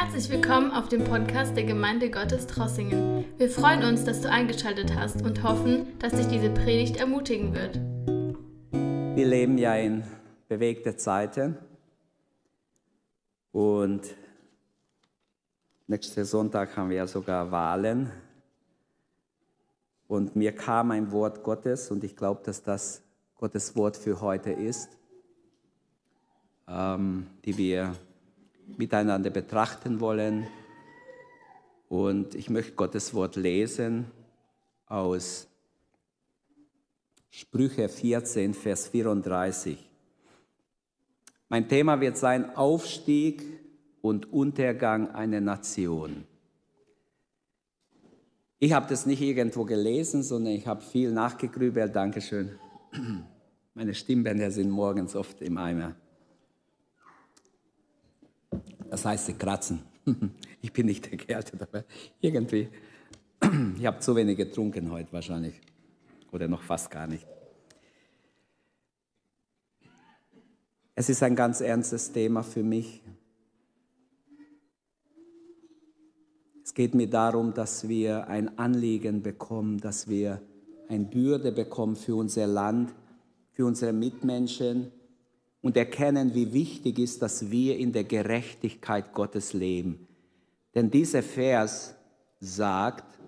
Herzlich willkommen auf dem Podcast der Gemeinde Gottes Trossingen. Wir freuen uns, dass du eingeschaltet hast und hoffen, dass dich diese Predigt ermutigen wird. Wir leben ja in bewegte Zeiten und nächsten Sonntag haben wir ja sogar Wahlen. Und mir kam ein Wort Gottes und ich glaube, dass das Gottes Wort für heute ist, ähm, die wir miteinander betrachten wollen. Und ich möchte Gottes Wort lesen aus Sprüche 14, Vers 34. Mein Thema wird sein Aufstieg und Untergang einer Nation. Ich habe das nicht irgendwo gelesen, sondern ich habe viel nachgegrübelt. Dankeschön. Meine Stimmbänder sind morgens oft im Eimer. Das heißt, sie kratzen. Ich bin nicht erkältet, aber irgendwie, ich habe zu wenig getrunken heute wahrscheinlich. Oder noch fast gar nicht. Es ist ein ganz ernstes Thema für mich. Es geht mir darum, dass wir ein Anliegen bekommen, dass wir eine Bürde bekommen für unser Land, für unsere Mitmenschen, und erkennen, wie wichtig ist, dass wir in der Gerechtigkeit Gottes leben. Denn dieser Vers sagt,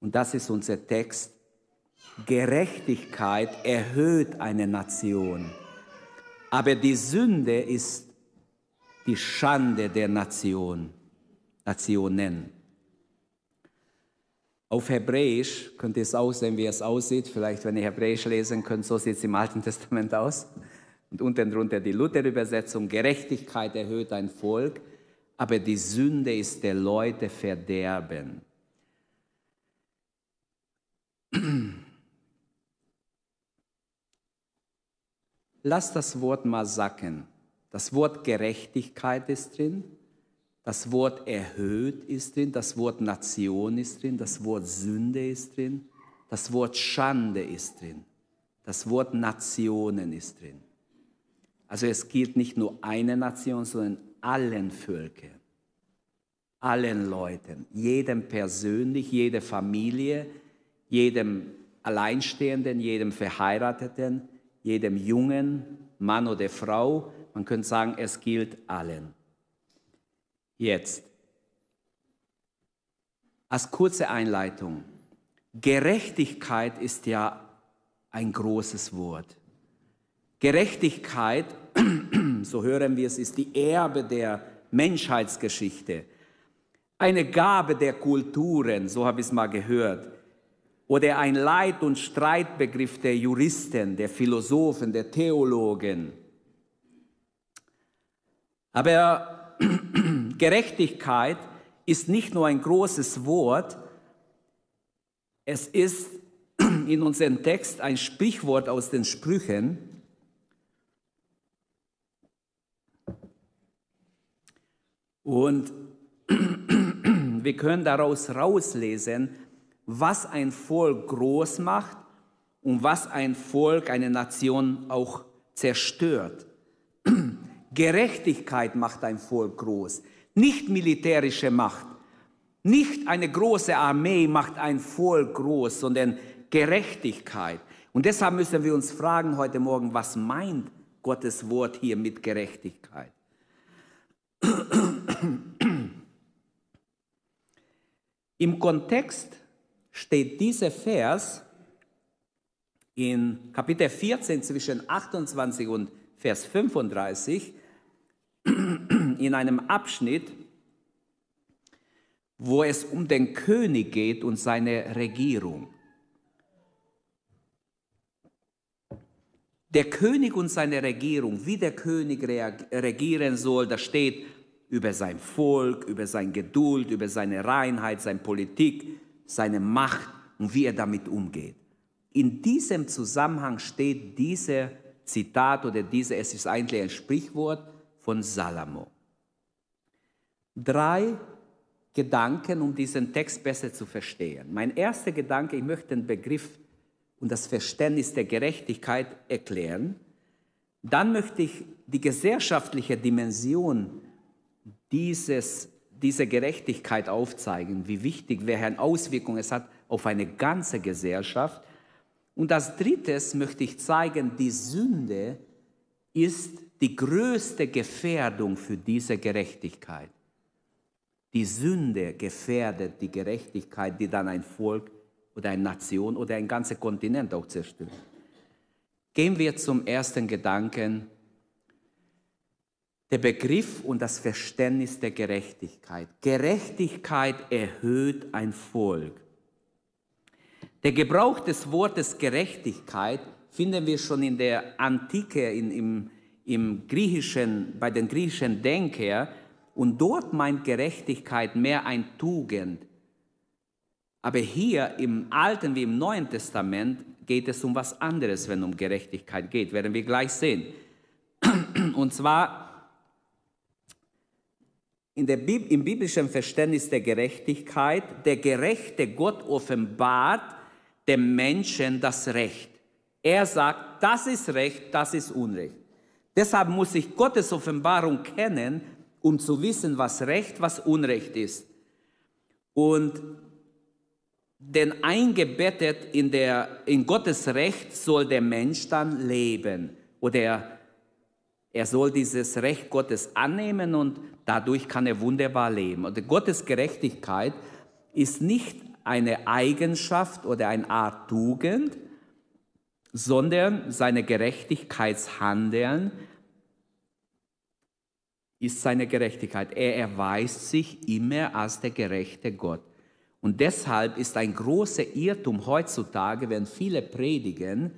und das ist unser Text, Gerechtigkeit erhöht eine Nation, aber die Sünde ist die Schande der Nation, Nationen. Auf Hebräisch könnte es aussehen, wie es aussieht. Vielleicht, wenn ihr Hebräisch lesen könnt, so sieht es im Alten Testament aus. Und unten drunter die Luther-Übersetzung, Gerechtigkeit erhöht ein Volk, aber die Sünde ist der Leute Verderben. Lass das Wort mal sacken. Das Wort Gerechtigkeit ist drin, das Wort erhöht ist drin, das Wort Nation ist drin, das Wort Sünde ist drin, das Wort Schande ist drin, das Wort Nationen ist drin. Also es gilt nicht nur eine Nation, sondern allen Völkern, allen Leuten, jedem persönlich, jeder Familie, jedem Alleinstehenden, jedem Verheirateten, jedem jungen Mann oder Frau. Man könnte sagen, es gilt allen. Jetzt. Als kurze Einleitung. Gerechtigkeit ist ja ein großes Wort. Gerechtigkeit, so hören wir es, ist die Erbe der Menschheitsgeschichte. Eine Gabe der Kulturen, so habe ich es mal gehört. Oder ein Leit- und Streitbegriff der Juristen, der Philosophen, der Theologen. Aber Gerechtigkeit ist nicht nur ein großes Wort, es ist in unserem Text ein Sprichwort aus den Sprüchen. Und wir können daraus rauslesen, was ein Volk groß macht und was ein Volk, eine Nation auch zerstört. Gerechtigkeit macht ein Volk groß, nicht militärische Macht. Nicht eine große Armee macht ein Volk groß, sondern Gerechtigkeit. Und deshalb müssen wir uns fragen heute Morgen, was meint Gottes Wort hier mit Gerechtigkeit? Im Kontext steht dieser Vers in Kapitel 14 zwischen 28 und Vers 35 in einem Abschnitt, wo es um den König geht und seine Regierung. Der König und seine Regierung, wie der König regieren soll, da steht über sein Volk, über seine Geduld, über seine Reinheit, seine Politik, seine Macht und wie er damit umgeht. In diesem Zusammenhang steht dieser Zitat oder diese, es ist eigentlich ein Sprichwort, von Salomo. Drei Gedanken, um diesen Text besser zu verstehen. Mein erster Gedanke, ich möchte den Begriff und das Verständnis der Gerechtigkeit erklären. Dann möchte ich die gesellschaftliche Dimension dieses, diese Gerechtigkeit aufzeigen, wie wichtig, welche Auswirkungen es hat auf eine ganze Gesellschaft. Und als drittes möchte ich zeigen, die Sünde ist die größte Gefährdung für diese Gerechtigkeit. Die Sünde gefährdet die Gerechtigkeit, die dann ein Volk oder eine Nation oder ein ganzer Kontinent auch zerstört. Gehen wir zum ersten Gedanken, der Begriff und das Verständnis der Gerechtigkeit. Gerechtigkeit erhöht ein Volk. Der Gebrauch des Wortes Gerechtigkeit finden wir schon in der Antike, in, im, im Griechischen, bei den griechischen Denker. Und dort meint Gerechtigkeit mehr ein Tugend. Aber hier im Alten wie im Neuen Testament geht es um was anderes, wenn um Gerechtigkeit geht, werden wir gleich sehen. Und zwar in der Bib im biblischen Verständnis der Gerechtigkeit, der gerechte Gott offenbart dem Menschen das Recht. Er sagt, das ist Recht, das ist Unrecht. Deshalb muss ich Gottes Offenbarung kennen, um zu wissen, was Recht, was Unrecht ist. Und denn eingebettet in, der, in Gottes Recht soll der Mensch dann leben. Oder er, soll dieses Recht Gottes annehmen und dadurch kann er wunderbar leben. Und Gottes Gerechtigkeit ist nicht eine Eigenschaft oder eine Art Tugend, sondern seine Gerechtigkeitshandeln ist seine Gerechtigkeit. Er erweist sich immer als der gerechte Gott. Und deshalb ist ein großer Irrtum heutzutage, wenn viele predigen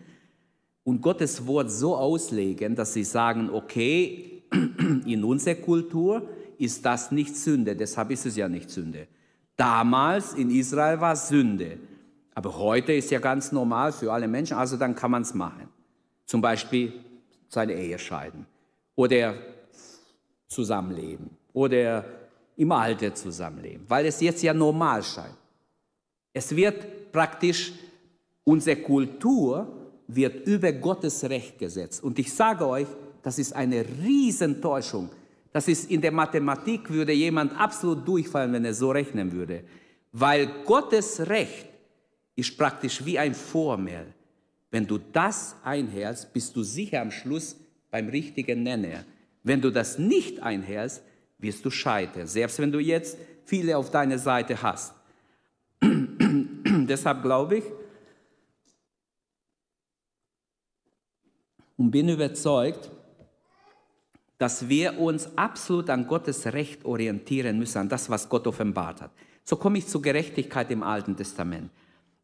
und Gottes Wort so auslegen, dass sie sagen, okay, in unserer Kultur ist das nicht Sünde, deshalb ist es ja nicht Sünde. Damals in Israel war es Sünde, aber heute ist ja ganz normal für alle Menschen, also dann kann man es machen. Zum Beispiel seine Ehe scheiden oder zusammenleben oder im Alter zusammenleben, weil es jetzt ja normal scheint. Es wird praktisch, unsere Kultur wird über Gottes Recht gesetzt. Und ich sage euch, das ist eine Riesentäuschung. Das ist in der Mathematik würde jemand absolut durchfallen, wenn er so rechnen würde. Weil Gottes Recht ist praktisch wie ein Formel. Wenn du das einhältst, bist du sicher am Schluss beim richtigen Nenner. Wenn du das nicht einhältst, wirst du scheitern, selbst wenn du jetzt viele auf deiner Seite hast. Deshalb glaube ich und bin überzeugt, dass wir uns absolut an Gottes Recht orientieren müssen, an das, was Gott offenbart hat. So komme ich zur Gerechtigkeit im Alten Testament.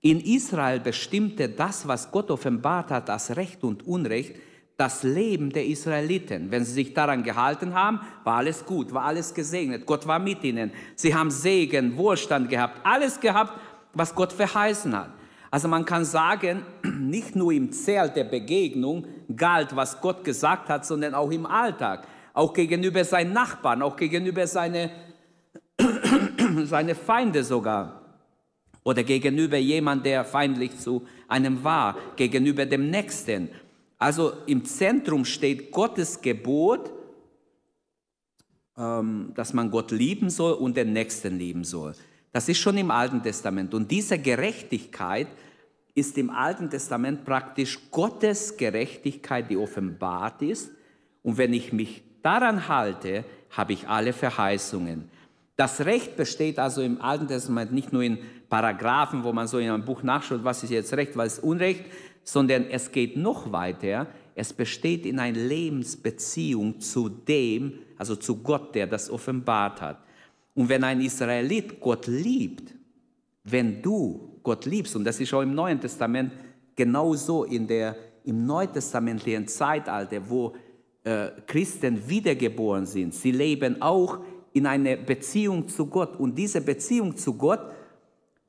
In Israel bestimmte das, was Gott offenbart hat, als Recht und Unrecht, das Leben der Israeliten. Wenn sie sich daran gehalten haben, war alles gut, war alles gesegnet. Gott war mit ihnen. Sie haben Segen, Wohlstand gehabt, alles gehabt, was Gott verheißen hat. Also man kann sagen, nicht nur im Zelt der Begegnung galt, was Gott gesagt hat, sondern auch im Alltag, auch gegenüber seinen Nachbarn, auch gegenüber seine, seine Feinde sogar oder gegenüber jemand, der feindlich zu einem war, gegenüber dem Nächsten. Also im Zentrum steht Gottes Gebot, ähm, dass man Gott lieben soll und den Nächsten lieben soll. Das ist schon im Alten Testament. Und diese Gerechtigkeit ist im Alten Testament praktisch Gottes Gerechtigkeit, die offenbart ist. Und wenn ich mich daran halte, habe ich alle Verheißungen. Das Recht besteht also im Alten Testament nicht nur in Paragraphen, wo man so in einem Buch nachschaut, was ist jetzt Recht, was ist Unrecht, sondern es geht noch weiter. Es besteht in einer Lebensbeziehung zu dem, also zu Gott, der das offenbart hat. Und wenn ein Israelit Gott liebt, wenn du Gott liebst, und das ist auch im Neuen Testament genauso in der, im neutestamentlichen Zeitalter, wo äh, Christen wiedergeboren sind, sie leben auch in einer Beziehung zu Gott. Und diese Beziehung zu Gott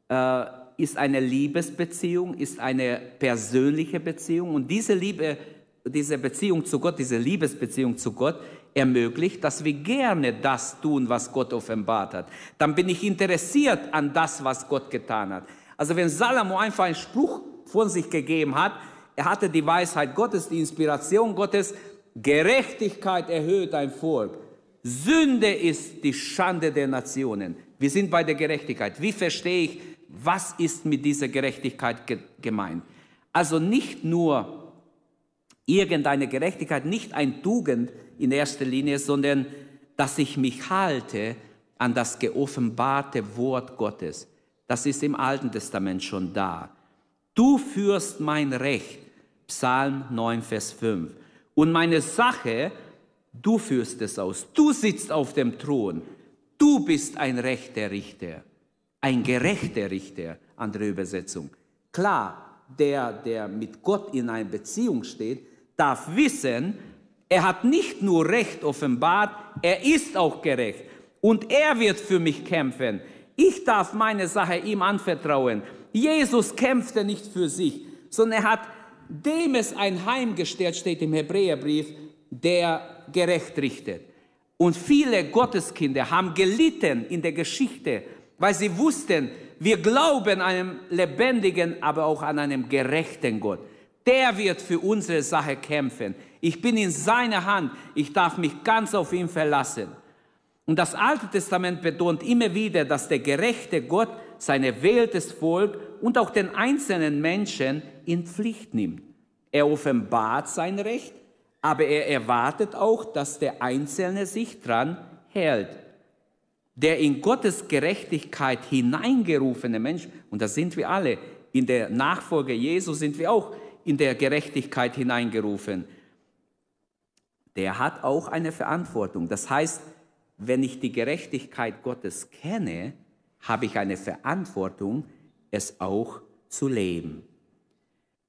äh, ist eine Liebesbeziehung, ist eine persönliche Beziehung. Und diese Liebe, diese Beziehung zu Gott, diese Liebesbeziehung zu Gott ermöglicht, dass wir gerne das tun, was Gott offenbart hat. Dann bin ich interessiert an das, was Gott getan hat. Also wenn Salomo einfach einen Spruch von sich gegeben hat, er hatte die Weisheit Gottes, die Inspiration Gottes, Gerechtigkeit erhöht ein Volk. Sünde ist die Schande der Nationen. Wir sind bei der Gerechtigkeit. Wie verstehe ich, was ist mit dieser Gerechtigkeit ge gemeint? Also nicht nur irgendeine Gerechtigkeit, nicht ein Tugend in erster Linie, sondern dass ich mich halte an das geoffenbarte Wort Gottes. Das ist im Alten Testament schon da. Du führst mein Recht, Psalm 9, Vers 5. Und meine Sache, du führst es aus. Du sitzt auf dem Thron. Du bist ein rechter Richter, ein gerechter Richter, andere Übersetzung. Klar, der, der mit Gott in einer Beziehung steht, darf wissen, er hat nicht nur Recht offenbart, er ist auch gerecht. Und er wird für mich kämpfen. Ich darf meine Sache ihm anvertrauen. Jesus kämpfte nicht für sich, sondern er hat dem es ein Heim gestellt, steht im Hebräerbrief, der gerecht richtet. Und viele Gotteskinder haben gelitten in der Geschichte, weil sie wussten, wir glauben an einen lebendigen, aber auch an einen gerechten Gott. Der wird für unsere Sache kämpfen. Ich bin in seiner Hand. Ich darf mich ganz auf ihn verlassen. Und das Alte Testament betont immer wieder, dass der gerechte Gott sein erwähltes Volk und auch den einzelnen Menschen in Pflicht nimmt. Er offenbart sein Recht, aber er erwartet auch, dass der Einzelne sich dran hält. Der in Gottes Gerechtigkeit hineingerufene Mensch, und das sind wir alle, in der Nachfolge Jesu sind wir auch in der Gerechtigkeit hineingerufen, der hat auch eine Verantwortung. Das heißt, wenn ich die Gerechtigkeit Gottes kenne, habe ich eine Verantwortung, es auch zu leben.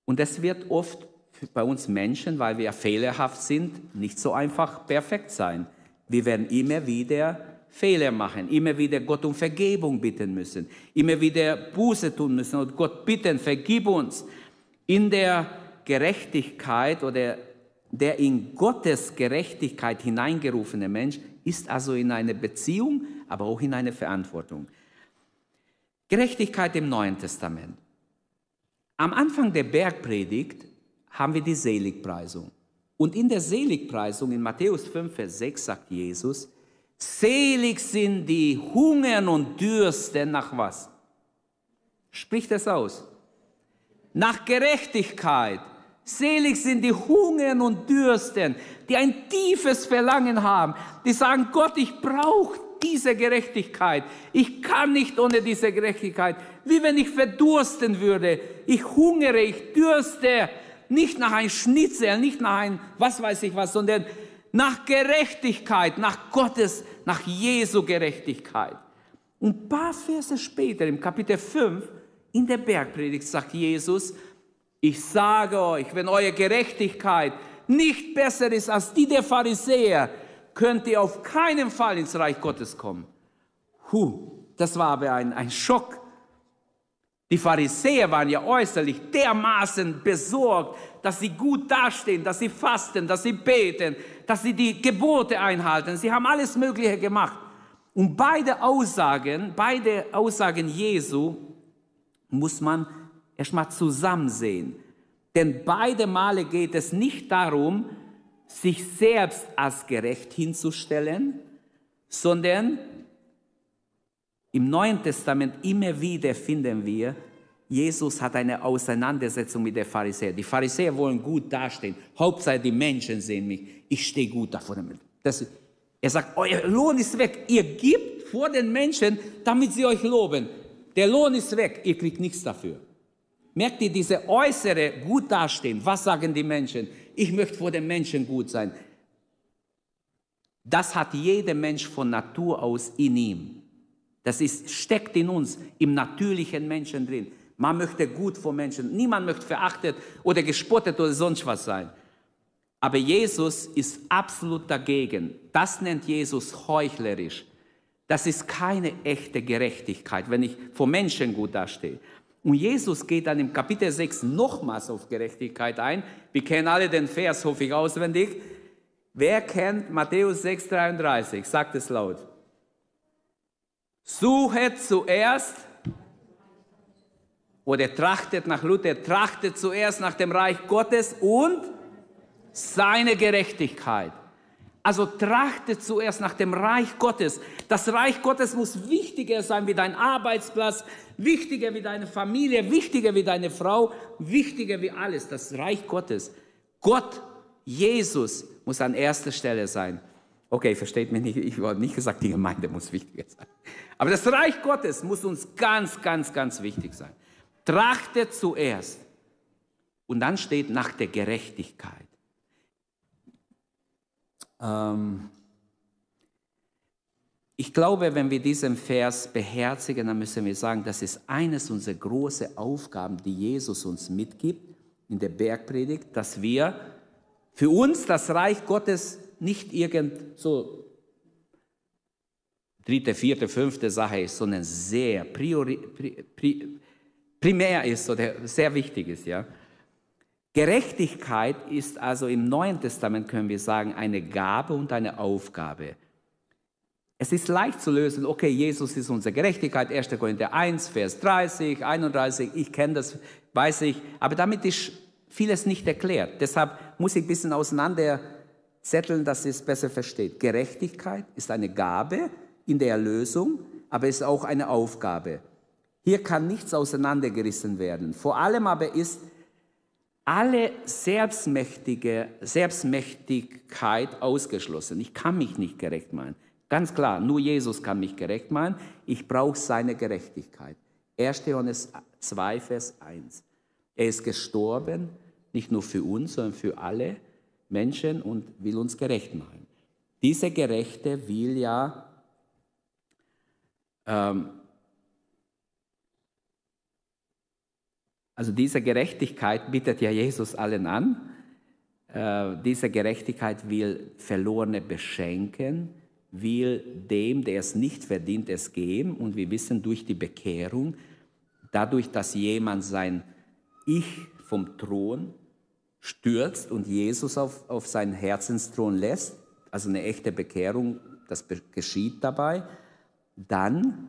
Und es wird oft bei uns Menschen, weil wir fehlerhaft sind, nicht so einfach perfekt sein. Wir werden immer wieder Fehler machen, immer wieder Gott um Vergebung bitten müssen, immer wieder Buße tun müssen und Gott bitten, vergib uns. In der Gerechtigkeit oder der in Gottes Gerechtigkeit hineingerufene Mensch ist also in eine Beziehung, aber auch in eine Verantwortung. Gerechtigkeit im Neuen Testament. Am Anfang der Bergpredigt haben wir die Seligpreisung. Und in der Seligpreisung in Matthäus 5, Vers 6 sagt Jesus, Selig sind die hungern und dürsten nach was? Spricht es aus. Nach Gerechtigkeit. Selig sind die hungern und dürsten, die ein tiefes Verlangen haben, die sagen, Gott, ich brauche diese Gerechtigkeit. Ich kann nicht ohne diese Gerechtigkeit. Wie wenn ich verdursten würde. Ich hungere, ich dürste. Nicht nach ein Schnitzel, nicht nach ein was weiß ich was, sondern nach Gerechtigkeit, nach Gottes, nach Jesu Gerechtigkeit. Und ein paar Verse später, im Kapitel 5, in der Bergpredigt, sagt Jesus, ich sage euch, wenn eure Gerechtigkeit nicht besser ist als die der Pharisäer, könnt ihr auf keinen Fall ins Reich Gottes kommen. Huh, das war aber ein, ein Schock. Die Pharisäer waren ja äußerlich dermaßen besorgt, dass sie gut dastehen, dass sie fasten, dass sie beten, dass sie die Gebote einhalten. Sie haben alles Mögliche gemacht. Und beide Aussagen, beide Aussagen Jesu muss man erstmal zusammen sehen. Denn beide Male geht es nicht darum, sich selbst als gerecht hinzustellen, sondern im Neuen Testament immer wieder finden wir, Jesus hat eine Auseinandersetzung mit den Pharisäern. Die Pharisäer wollen gut dastehen. Hauptsache die Menschen sehen mich. Ich stehe gut da vor dem das, Er sagt, euer Lohn ist weg. Ihr gebt vor den Menschen, damit sie euch loben. Der Lohn ist weg. Ihr kriegt nichts dafür. Merkt ihr diese äußere gut dastehen? Was sagen die Menschen? Ich möchte vor den Menschen gut sein. Das hat jeder Mensch von Natur aus in ihm. Das ist, steckt in uns, im natürlichen Menschen drin. Man möchte gut vor Menschen. Niemand möchte verachtet oder gespottet oder sonst was sein. Aber Jesus ist absolut dagegen. Das nennt Jesus heuchlerisch. Das ist keine echte Gerechtigkeit, wenn ich vor Menschen gut dastehe. Und Jesus geht dann im Kapitel 6 nochmals auf Gerechtigkeit ein. Wir kennen alle den Vers, hoffe ich, auswendig. Wer kennt Matthäus 6, 33? Sagt es laut. Suchet zuerst oder trachtet nach Luther, trachtet zuerst nach dem Reich Gottes und seine Gerechtigkeit. Also trachte zuerst nach dem Reich Gottes. Das Reich Gottes muss wichtiger sein wie dein Arbeitsplatz, wichtiger wie deine Familie, wichtiger wie deine Frau, wichtiger wie alles. Das Reich Gottes. Gott, Jesus muss an erster Stelle sein. Okay, versteht mich nicht, ich habe nicht gesagt, die Gemeinde muss wichtiger sein. Aber das Reich Gottes muss uns ganz, ganz, ganz wichtig sein. Trachte zuerst. Und dann steht nach der Gerechtigkeit. Ähm ich glaube, wenn wir diesen Vers beherzigen, dann müssen wir sagen, das ist eines unserer großen Aufgaben, die Jesus uns mitgibt in der Bergpredigt, dass wir für uns das Reich Gottes nicht irgend so dritte, vierte, fünfte Sache ist, sondern sehr priori, pri, pri, primär ist oder sehr wichtig ist, ja. Gerechtigkeit ist also im Neuen Testament, können wir sagen, eine Gabe und eine Aufgabe. Es ist leicht zu lösen, okay, Jesus ist unsere Gerechtigkeit, 1. Korinther 1, Vers 30, 31, ich kenne das, weiß ich, aber damit ist vieles nicht erklärt. Deshalb muss ich ein bisschen auseinanderzetteln, dass ihr es besser versteht. Gerechtigkeit ist eine Gabe in der Erlösung, aber ist auch eine Aufgabe. Hier kann nichts auseinandergerissen werden. Vor allem aber ist alle Selbstmächtige, Selbstmächtigkeit ausgeschlossen. Ich kann mich nicht gerecht meinen. Ganz klar, nur Jesus kann mich gerecht meinen. Ich brauche seine Gerechtigkeit. 1. Johannes 2, Vers 1. Er ist gestorben, nicht nur für uns, sondern für alle Menschen und will uns gerecht machen. Dieser Gerechte will ja ähm, Also diese Gerechtigkeit bietet ja Jesus allen an. Äh, diese Gerechtigkeit will Verlorene beschenken, will dem, der es nicht verdient, es geben. Und wir wissen durch die Bekehrung, dadurch, dass jemand sein Ich vom Thron stürzt und Jesus auf, auf seinen Herzensthron lässt, also eine echte Bekehrung, das geschieht dabei, dann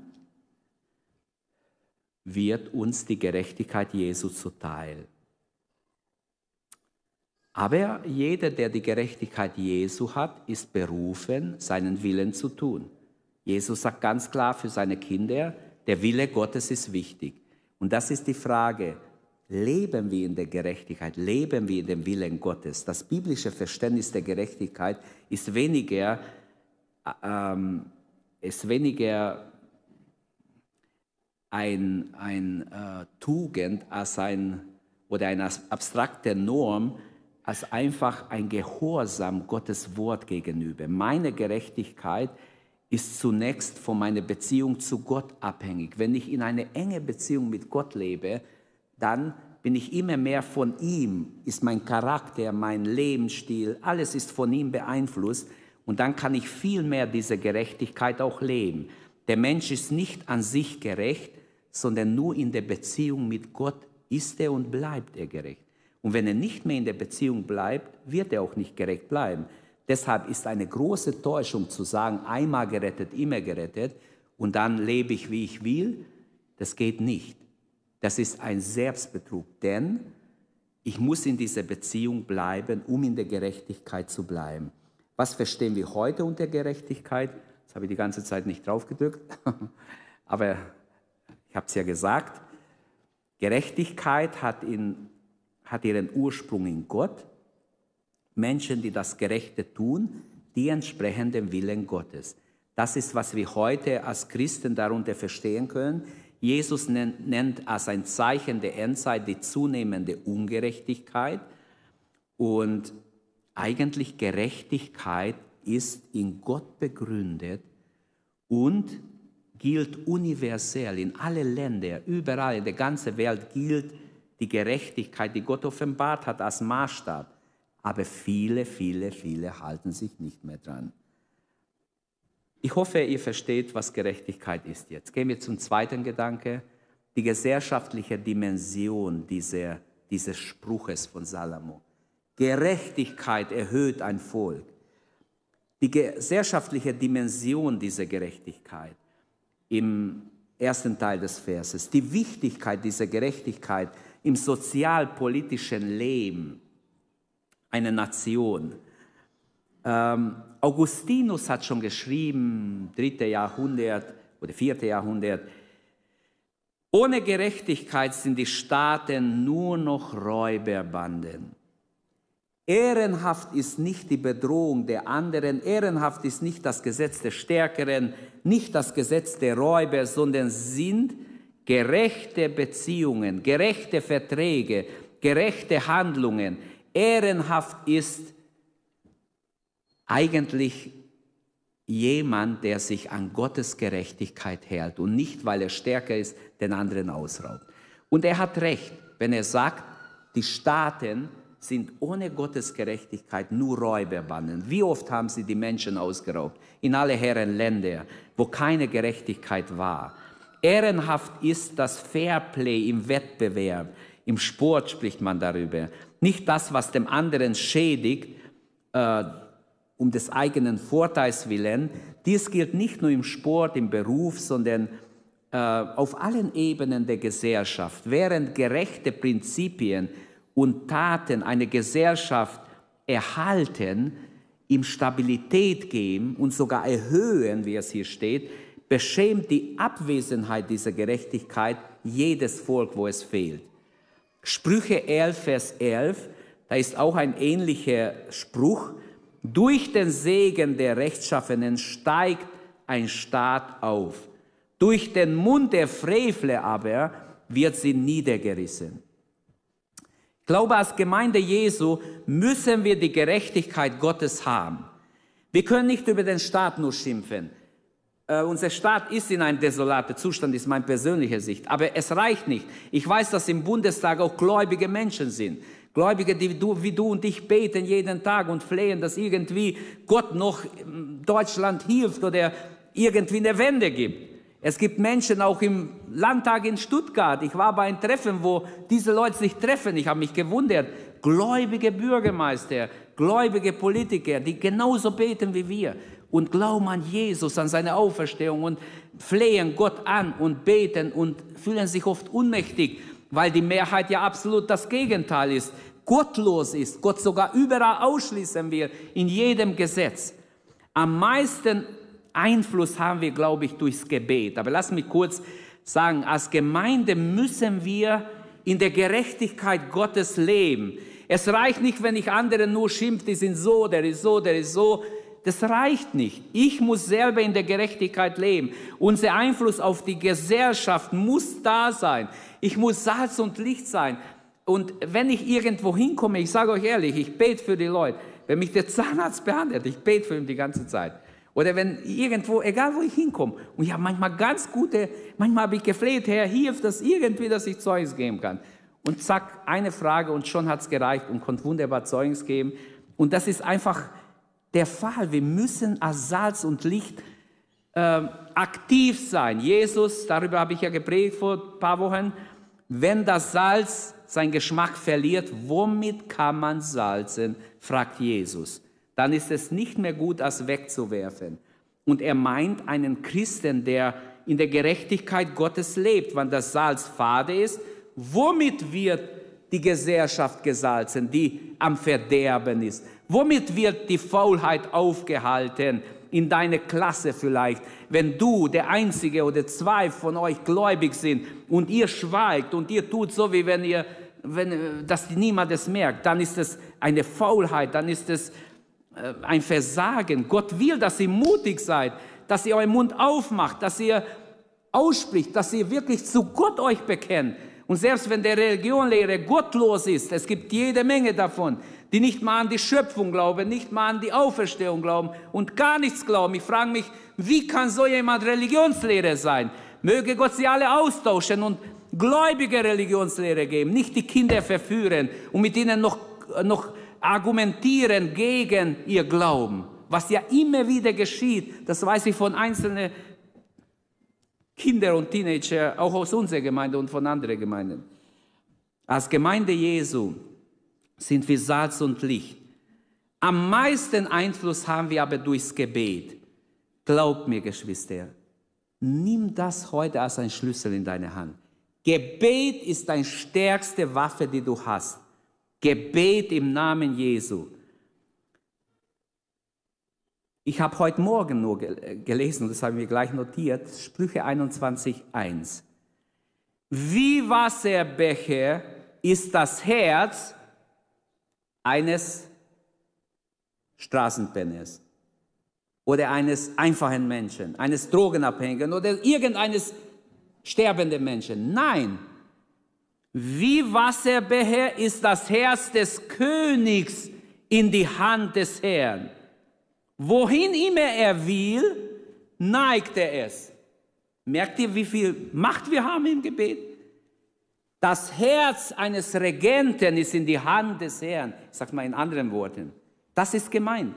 wird uns die Gerechtigkeit Jesu zuteil. Aber jeder, der die Gerechtigkeit Jesu hat, ist berufen, seinen Willen zu tun. Jesus sagt ganz klar für seine Kinder, der Wille Gottes ist wichtig. Und das ist die Frage, leben wir in der Gerechtigkeit, leben wir in dem Willen Gottes? Das biblische Verständnis der Gerechtigkeit ist weniger, äh, ähm, ist weniger ein, ein äh, Tugend als ein oder eine abstrakte Norm, als einfach ein Gehorsam Gottes Wort gegenüber. Meine Gerechtigkeit ist zunächst von meiner Beziehung zu Gott abhängig. Wenn ich in eine enge Beziehung mit Gott lebe, dann bin ich immer mehr von ihm, ist mein Charakter, mein Lebensstil, alles ist von ihm beeinflusst und dann kann ich viel mehr diese Gerechtigkeit auch leben. Der Mensch ist nicht an sich gerecht, sondern nur in der Beziehung mit Gott ist er und bleibt er gerecht. Und wenn er nicht mehr in der Beziehung bleibt, wird er auch nicht gerecht bleiben. Deshalb ist eine große Täuschung zu sagen, einmal gerettet, immer gerettet und dann lebe ich, wie ich will. Das geht nicht. Das ist ein Selbstbetrug, denn ich muss in dieser Beziehung bleiben, um in der Gerechtigkeit zu bleiben. Was verstehen wir heute unter Gerechtigkeit? Das habe ich die ganze Zeit nicht drauf gedrückt, aber ich habe es ja gesagt, Gerechtigkeit hat, in, hat ihren Ursprung in Gott. Menschen, die das Gerechte tun, die entsprechen dem Willen Gottes. Das ist, was wir heute als Christen darunter verstehen können. Jesus nennt, als ein Zeichen der Endzeit die zunehmende Ungerechtigkeit. Und eigentlich Gerechtigkeit ist in Gott begründet und gilt universell in alle Länder, überall in der ganzen Welt gilt die Gerechtigkeit, die Gott offenbart hat als Maßstab. Aber viele, viele, viele halten sich nicht mehr dran. Ich hoffe, ihr versteht, was Gerechtigkeit ist jetzt. Gehen wir zum zweiten Gedanke, die gesellschaftliche Dimension dieser, dieses Spruches von Salomo. Gerechtigkeit erhöht ein Volk. Die gesellschaftliche Dimension dieser Gerechtigkeit im ersten Teil des Verses, die Wichtigkeit dieser Gerechtigkeit im sozialpolitischen Leben einer Nation. Ähm, Augustinus hat schon geschrieben, dritte Jahrhundert oder vierte Jahrhundert, ohne Gerechtigkeit sind die Staaten nur noch Räuberbanden. Ehrenhaft ist nicht die Bedrohung der anderen, ehrenhaft ist nicht das Gesetz des Stärkeren, nicht das Gesetz der Räuber, sondern sind gerechte Beziehungen, gerechte Verträge, gerechte Handlungen. Ehrenhaft ist eigentlich jemand, der sich an Gottes Gerechtigkeit hält und nicht, weil er stärker ist, den anderen ausraubt. Und er hat recht, wenn er sagt, die Staaten sind ohne Gottes Gerechtigkeit nur Räuberbanden. Wie oft haben sie die Menschen ausgeraubt? In alle Herren Länder, wo keine Gerechtigkeit war. Ehrenhaft ist das Fairplay im Wettbewerb. Im Sport spricht man darüber. Nicht das, was dem anderen schädigt, äh, um des eigenen Vorteils willen. Dies gilt nicht nur im Sport, im Beruf, sondern äh, auf allen Ebenen der Gesellschaft. Während gerechte Prinzipien und Taten eine Gesellschaft erhalten, ihm Stabilität geben und sogar erhöhen, wie es hier steht, beschämt die Abwesenheit dieser Gerechtigkeit jedes Volk, wo es fehlt. Sprüche 11, Vers 11, da ist auch ein ähnlicher Spruch. Durch den Segen der Rechtschaffenen steigt ein Staat auf. Durch den Mund der Frevler aber wird sie niedergerissen. Ich glaube, als Gemeinde Jesu müssen wir die Gerechtigkeit Gottes haben. Wir können nicht über den Staat nur schimpfen. Äh, unser Staat ist in einem desolaten Zustand, ist meine persönliche Sicht. Aber es reicht nicht. Ich weiß, dass im Bundestag auch gläubige Menschen sind. Gläubige, die du, wie du und ich beten jeden Tag und flehen, dass irgendwie Gott noch Deutschland hilft oder irgendwie eine Wende gibt. Es gibt Menschen auch im Landtag in Stuttgart. Ich war bei einem Treffen, wo diese Leute sich treffen. Ich habe mich gewundert. Gläubige Bürgermeister, gläubige Politiker, die genauso beten wie wir und glauben an Jesus, an seine Auferstehung und flehen Gott an und beten und fühlen sich oft unmächtig, weil die Mehrheit ja absolut das Gegenteil ist, gottlos ist, Gott sogar überall ausschließen wir, in jedem Gesetz. Am meisten Einfluss haben wir, glaube ich, durchs Gebet. Aber lass mich kurz sagen, als Gemeinde müssen wir in der Gerechtigkeit Gottes leben. Es reicht nicht, wenn ich andere nur schimpfe, die sind so, der ist so, der ist so. Das reicht nicht. Ich muss selber in der Gerechtigkeit leben. Unser Einfluss auf die Gesellschaft muss da sein. Ich muss Salz und Licht sein. Und wenn ich irgendwo hinkomme, ich sage euch ehrlich, ich bete für die Leute. Wenn mich der Zahnarzt behandelt, ich bete für ihn die ganze Zeit. Oder wenn irgendwo, egal wo ich hinkomme, und ich habe manchmal ganz gute, manchmal habe ich gefleht, Herr, hilf das irgendwie, dass ich Zeugnis geben kann. Und zack, eine Frage und schon hat es gereicht und konnte wunderbar Zeugnis geben. Und das ist einfach der Fall. Wir müssen als Salz und Licht äh, aktiv sein. Jesus, darüber habe ich ja gepredigt vor ein paar Wochen, wenn das Salz seinen Geschmack verliert, womit kann man salzen, fragt Jesus dann ist es nicht mehr gut, als wegzuwerfen. Und er meint einen Christen, der in der Gerechtigkeit Gottes lebt, wenn das Salz fade ist. Womit wird die Gesellschaft gesalzen, die am Verderben ist? Womit wird die Faulheit aufgehalten? In deine Klasse vielleicht, wenn du, der Einzige oder zwei von euch gläubig sind und ihr schweigt und ihr tut so, wie wenn ihr, wenn, dass niemand es merkt, dann ist es eine Faulheit, dann ist es ein Versagen. Gott will, dass ihr mutig seid, dass ihr euren Mund aufmacht, dass ihr ausspricht, dass ihr wirklich zu Gott euch bekennt. Und selbst wenn der Religionlehre gottlos ist, es gibt jede Menge davon, die nicht mal an die Schöpfung glauben, nicht mal an die Auferstehung glauben und gar nichts glauben. Ich frage mich, wie kann so jemand Religionslehrer sein? Möge Gott sie alle austauschen und gläubige Religionslehre geben, nicht die Kinder verführen und mit ihnen noch, noch argumentieren gegen ihr Glauben, was ja immer wieder geschieht, das weiß ich von einzelnen Kindern und Teenager, auch aus unserer Gemeinde und von anderen Gemeinden. Als Gemeinde Jesu sind wir Salz und Licht. Am meisten Einfluss haben wir aber durchs Gebet. Glaubt mir, Geschwister, nimm das heute als ein Schlüssel in deine Hand. Gebet ist deine stärkste Waffe, die du hast. Gebet im Namen Jesu. Ich habe heute Morgen nur gelesen, das haben wir gleich notiert, Sprüche 21.1. Wie Wasserbecher ist das Herz eines Straßenpenners oder eines einfachen Menschen, eines Drogenabhängigen oder irgendeines sterbenden Menschen. Nein, wie Wasserbecher ist das Herz des Königs in die Hand des Herrn. Wohin immer er will, neigt er es. Merkt ihr, wie viel Macht wir haben im Gebet? Das Herz eines Regenten ist in die Hand des Herrn. Ich sage mal in anderen Worten. Das ist gemein.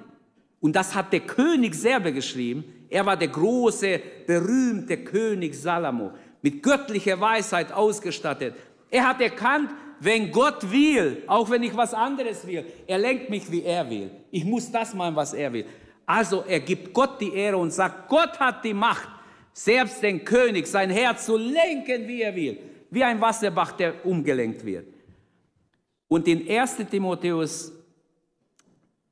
Und das hat der König selber geschrieben. Er war der große, berühmte König Salomo, mit göttlicher Weisheit ausgestattet. Er hat erkannt, wenn Gott will, auch wenn ich was anderes will, er lenkt mich, wie er will. Ich muss das machen, was er will. Also er gibt Gott die Ehre und sagt, Gott hat die Macht, selbst den König, sein Herz zu lenken, wie er will. Wie ein Wasserbach, der umgelenkt wird. Und in 1 Timotheus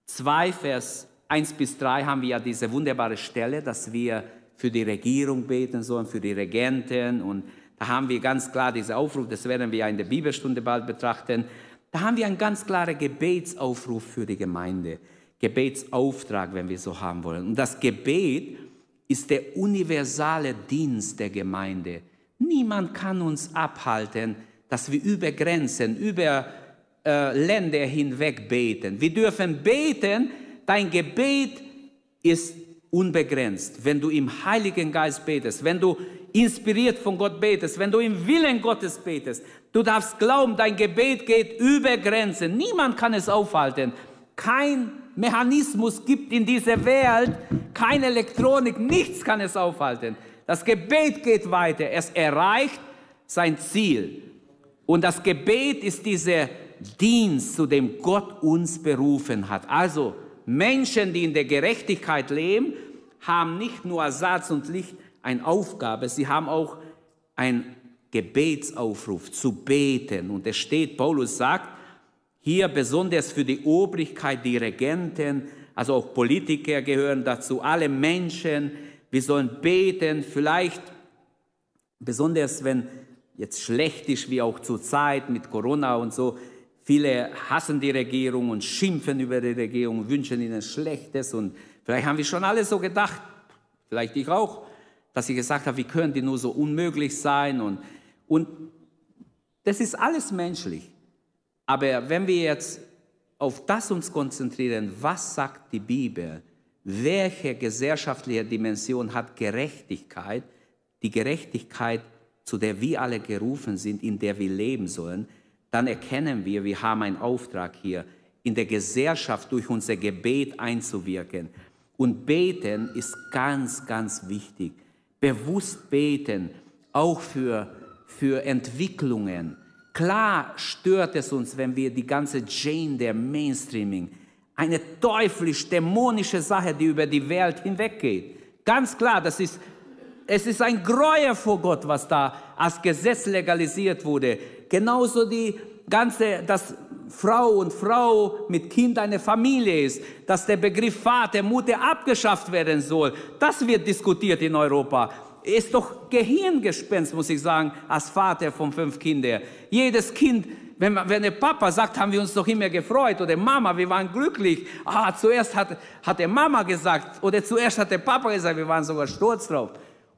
2, Vers 1 bis 3 haben wir ja diese wunderbare Stelle, dass wir für die Regierung beten sollen, für die Regenten. Und da haben wir ganz klar diesen Aufruf, das werden wir in der Bibelstunde bald betrachten. Da haben wir einen ganz klaren Gebetsaufruf für die Gemeinde. Gebetsauftrag, wenn wir so haben wollen. Und das Gebet ist der universale Dienst der Gemeinde. Niemand kann uns abhalten, dass wir über Grenzen, über äh, Länder hinweg beten. Wir dürfen beten, dein Gebet ist unbegrenzt. Wenn du im Heiligen Geist betest, wenn du inspiriert von Gott betest, wenn du im Willen Gottes betest, du darfst glauben, dein Gebet geht über Grenzen. Niemand kann es aufhalten. Kein Mechanismus gibt in dieser Welt, keine Elektronik, nichts kann es aufhalten. Das Gebet geht weiter, es erreicht sein Ziel. Und das Gebet ist dieser Dienst, zu dem Gott uns berufen hat. Also Menschen, die in der Gerechtigkeit leben, haben nicht nur Satz und Licht eine Aufgabe, sie haben auch einen Gebetsaufruf zu beten. Und es steht, Paulus sagt, hier besonders für die Obrigkeit, die Regenten, also auch Politiker gehören dazu, alle Menschen. Wir sollen beten, vielleicht besonders wenn jetzt schlecht ist, wie auch zur Zeit mit Corona und so. Viele hassen die Regierung und schimpfen über die Regierung, wünschen ihnen Schlechtes. Und vielleicht haben wir schon alle so gedacht, vielleicht ich auch, dass ich gesagt habe, wie können die nur so unmöglich sein? Und, und das ist alles menschlich. Aber wenn wir jetzt auf das uns konzentrieren, was sagt die Bibel, welche gesellschaftliche Dimension hat Gerechtigkeit, die Gerechtigkeit, zu der wir alle gerufen sind, in der wir leben sollen, dann erkennen wir, wir haben einen Auftrag hier, in der Gesellschaft durch unser Gebet einzuwirken. Und beten ist ganz, ganz wichtig. Bewusst beten, auch für, für Entwicklungen, Klar stört es uns, wenn wir die ganze Jane der Mainstreaming, eine teuflisch dämonische Sache, die über die Welt hinweggeht. Ganz klar, das ist, es ist ein Gräuel vor Gott, was da als Gesetz legalisiert wurde. Genauso die ganze, dass Frau und Frau mit Kind eine Familie ist, dass der Begriff Vater, Mutter abgeschafft werden soll. Das wird diskutiert in Europa ist doch Gehirngespenst, muss ich sagen, als Vater von fünf Kindern. Jedes Kind, wenn, wenn der Papa sagt, haben wir uns doch immer gefreut oder Mama, wir waren glücklich. Ah, zuerst hat, hat der Mama gesagt oder zuerst hat der Papa gesagt, wir waren sogar stolz drauf.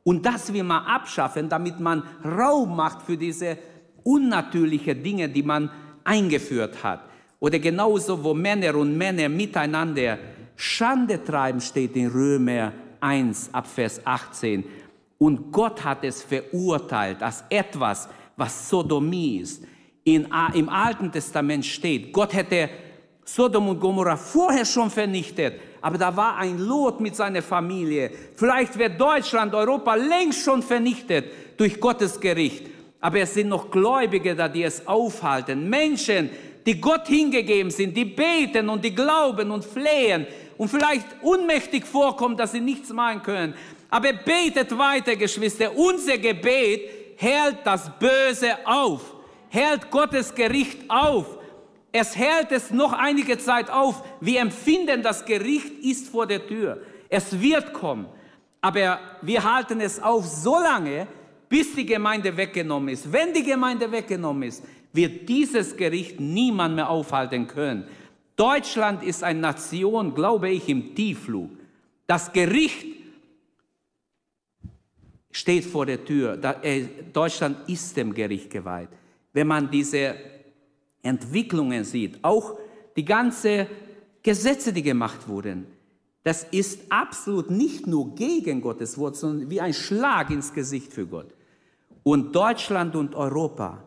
Und das will man abschaffen, damit man Raum macht für diese unnatürlichen Dinge, die man eingeführt hat. Oder genauso, wo Männer und Männer miteinander Schande treiben, steht in Römer 1 ab Vers 18. Und Gott hat es verurteilt als etwas, was Sodomie ist. In, Im Alten Testament steht, Gott hätte Sodom und Gomorrah vorher schon vernichtet, aber da war ein Lot mit seiner Familie. Vielleicht wird Deutschland, Europa längst schon vernichtet durch Gottes Gericht. Aber es sind noch Gläubige da, die es aufhalten. Menschen, die Gott hingegeben sind, die beten und die glauben und flehen und vielleicht unmächtig vorkommen, dass sie nichts machen können. Aber betet weiter, Geschwister. Unser Gebet hält das Böse auf, hält Gottes Gericht auf. Es hält es noch einige Zeit auf. Wir empfinden, das Gericht ist vor der Tür. Es wird kommen. Aber wir halten es auf so lange, bis die Gemeinde weggenommen ist. Wenn die Gemeinde weggenommen ist, wird dieses Gericht niemand mehr aufhalten können. Deutschland ist eine Nation, glaube ich, im Tiefflug. Das Gericht steht vor der Tür. Äh, Deutschland ist dem Gericht geweiht. Wenn man diese Entwicklungen sieht, auch die ganzen Gesetze, die gemacht wurden, das ist absolut nicht nur gegen Gottes Wort, sondern wie ein Schlag ins Gesicht für Gott. Und Deutschland und Europa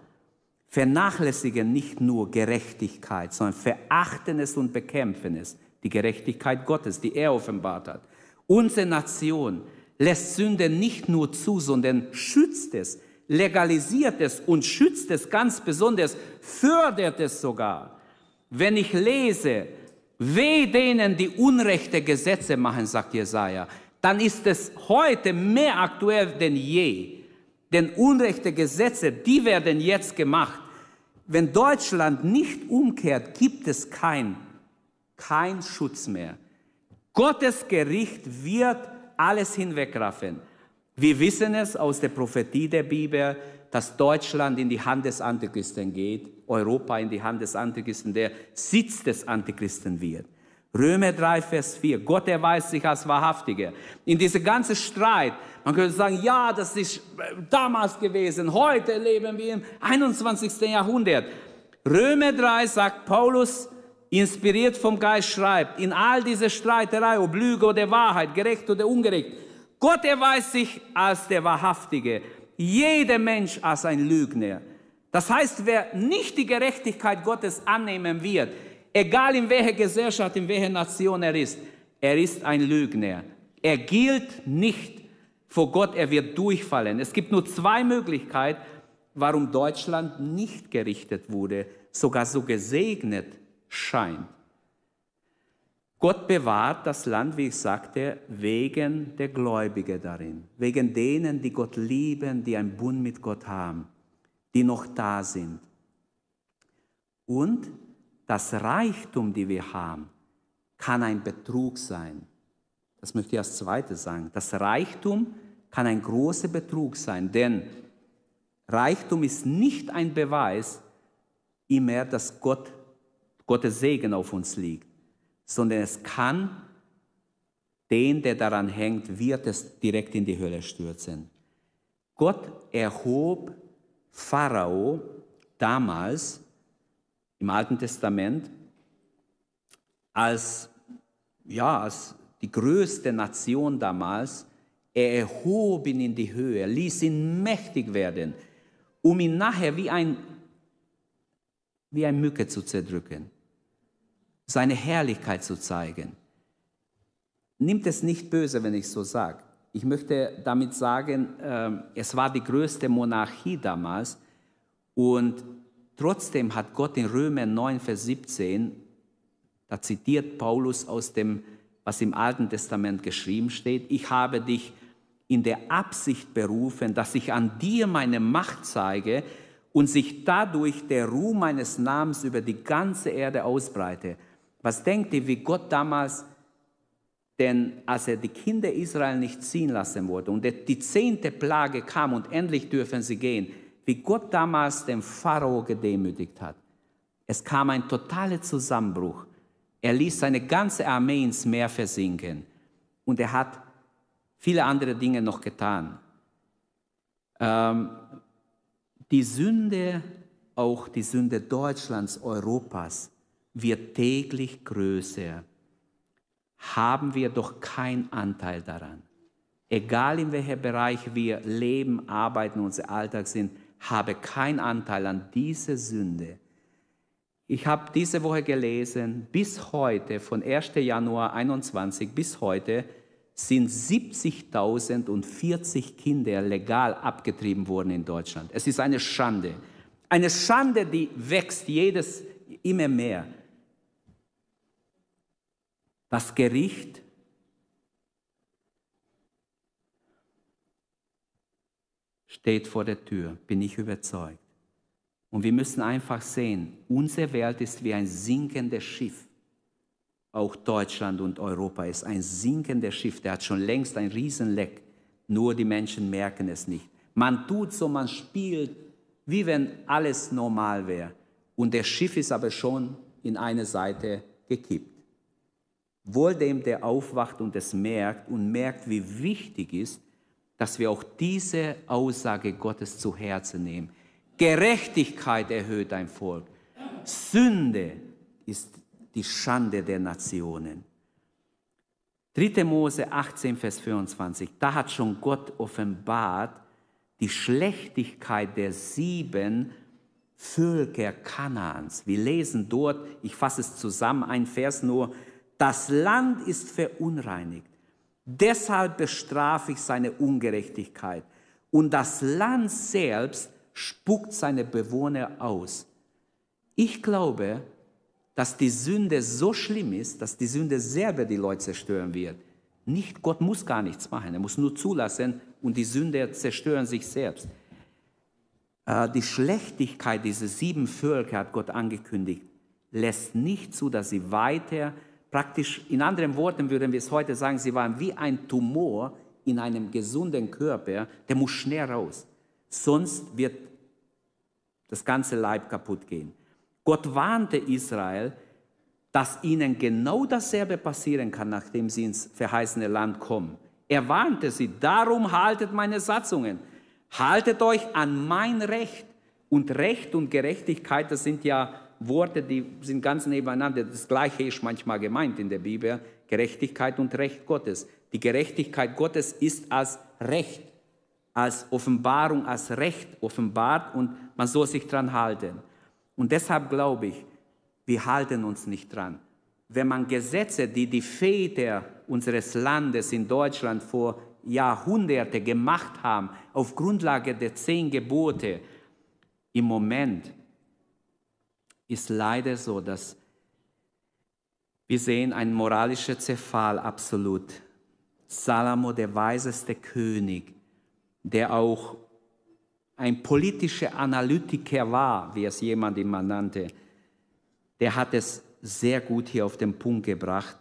vernachlässigen nicht nur Gerechtigkeit, sondern verachten es und bekämpfen es, die Gerechtigkeit Gottes, die er offenbart hat. Unsere Nation lässt Sünde nicht nur zu, sondern schützt es, legalisiert es und schützt es ganz besonders, fördert es sogar. Wenn ich lese, weh denen, die unrechte Gesetze machen, sagt Jesaja, dann ist es heute mehr aktuell denn je. Denn unrechte Gesetze, die werden jetzt gemacht. Wenn Deutschland nicht umkehrt, gibt es kein, kein Schutz mehr. Gottes Gericht wird alles hinwegraffen. Wir wissen es aus der Prophetie der Bibel, dass Deutschland in die Hand des Antichristen geht, Europa in die Hand des Antichristen, der Sitz des Antichristen wird. Römer 3, Vers 4. Gott erweist sich als Wahrhaftiger. In diesem ganzen Streit, man könnte sagen, ja, das ist damals gewesen, heute leben wir im 21. Jahrhundert. Römer 3 sagt Paulus, inspiriert vom Geist schreibt, in all diese Streiterei, ob Lüge oder Wahrheit, gerecht oder ungerecht, Gott erweist sich als der Wahrhaftige, jeder Mensch als ein Lügner. Das heißt, wer nicht die Gerechtigkeit Gottes annehmen wird, egal in welcher Gesellschaft, in welcher Nation er ist, er ist ein Lügner. Er gilt nicht vor Gott, er wird durchfallen. Es gibt nur zwei Möglichkeiten, warum Deutschland nicht gerichtet wurde, sogar so gesegnet scheint. Gott bewahrt das Land, wie ich sagte, wegen der Gläubigen darin, wegen denen, die Gott lieben, die einen Bund mit Gott haben, die noch da sind. Und das Reichtum, die wir haben, kann ein Betrug sein. Das möchte ich als zweites sagen. Das Reichtum kann ein großer Betrug sein, denn Reichtum ist nicht ein Beweis immer, dass Gott, Gottes Segen auf uns liegt sondern es kann den, der daran hängt, wird es direkt in die Hölle stürzen. Gott erhob Pharao damals im Alten Testament als, ja, als die größte Nation damals. Er erhob ihn in die Höhe, ließ ihn mächtig werden, um ihn nachher wie ein, wie ein Mücke zu zerdrücken seine Herrlichkeit zu zeigen. Nimmt es nicht böse, wenn ich so sage. Ich möchte damit sagen, ähm, es war die größte Monarchie damals und trotzdem hat Gott in Römer 9, Vers 17, da zitiert Paulus aus dem, was im Alten Testament geschrieben steht, ich habe dich in der Absicht berufen, dass ich an dir meine Macht zeige und sich dadurch der Ruhm meines Namens über die ganze Erde ausbreite. Was denkt ihr, wie Gott damals, denn als er die Kinder Israel nicht ziehen lassen wollte und die zehnte Plage kam und endlich dürfen sie gehen, wie Gott damals den Pharao gedemütigt hat. Es kam ein totaler Zusammenbruch. Er ließ seine ganze Armee ins Meer versinken und er hat viele andere Dinge noch getan. Ähm, die Sünde, auch die Sünde Deutschlands, Europas, wird täglich größer, haben wir doch keinen Anteil daran. Egal in welchem Bereich wir leben, arbeiten, unser Alltag sind, habe keinen Anteil an dieser Sünde. Ich habe diese Woche gelesen, bis heute, von 1. Januar 21 bis heute, sind 70.040 Kinder legal abgetrieben worden in Deutschland. Es ist eine Schande. Eine Schande, die wächst jedes immer mehr. Das Gericht steht vor der Tür, bin ich überzeugt. Und wir müssen einfach sehen, unsere Welt ist wie ein sinkendes Schiff. auch Deutschland und Europa ist ein sinkendes Schiff. Der hat schon längst ein Riesenleck. Nur die Menschen merken es nicht. Man tut so, man spielt, wie wenn alles normal wäre. Und das Schiff ist aber schon in eine Seite gekippt. Wohl dem, der aufwacht und es merkt und merkt, wie wichtig ist, dass wir auch diese Aussage Gottes zu Herzen nehmen. Gerechtigkeit erhöht ein Volk. Sünde ist die Schande der Nationen. 3. Mose 18, Vers 24, da hat schon Gott offenbart die Schlechtigkeit der sieben Völker Kanaans. Wir lesen dort, ich fasse es zusammen, ein Vers nur, das Land ist verunreinigt. Deshalb bestrafe ich seine Ungerechtigkeit. Und das Land selbst spuckt seine Bewohner aus. Ich glaube, dass die Sünde so schlimm ist, dass die Sünde selber die Leute zerstören wird. Nicht, Gott muss gar nichts machen, er muss nur zulassen und die Sünde zerstören sich selbst. Äh, die Schlechtigkeit dieser sieben Völker, hat Gott angekündigt, lässt nicht zu, dass sie weiter, praktisch, in anderen Worten würden wir es heute sagen, sie waren wie ein Tumor in einem gesunden Körper, der muss schnell raus. Sonst wird das ganze Leib kaputt gehen. Gott warnte Israel, dass ihnen genau dasselbe passieren kann, nachdem sie ins verheißene Land kommen. Er warnte sie, darum haltet meine Satzungen, haltet euch an mein Recht. Und Recht und Gerechtigkeit, das sind ja Worte, die sind ganz nebeneinander. Das Gleiche ist manchmal gemeint in der Bibel, Gerechtigkeit und Recht Gottes. Die Gerechtigkeit Gottes ist als Recht, als Offenbarung, als Recht offenbart und man soll sich dran halten. Und deshalb glaube ich, wir halten uns nicht dran. Wenn man Gesetze, die die Väter unseres Landes in Deutschland vor Jahrhunderten gemacht haben, auf Grundlage der zehn Gebote, im Moment ist leider so, dass wir sehen ein moralischer Zerfall absolut. Salomo, der weiseste König, der auch ein politischer Analytiker war, wie es jemand immer nannte, der hat es sehr gut hier auf den Punkt gebracht.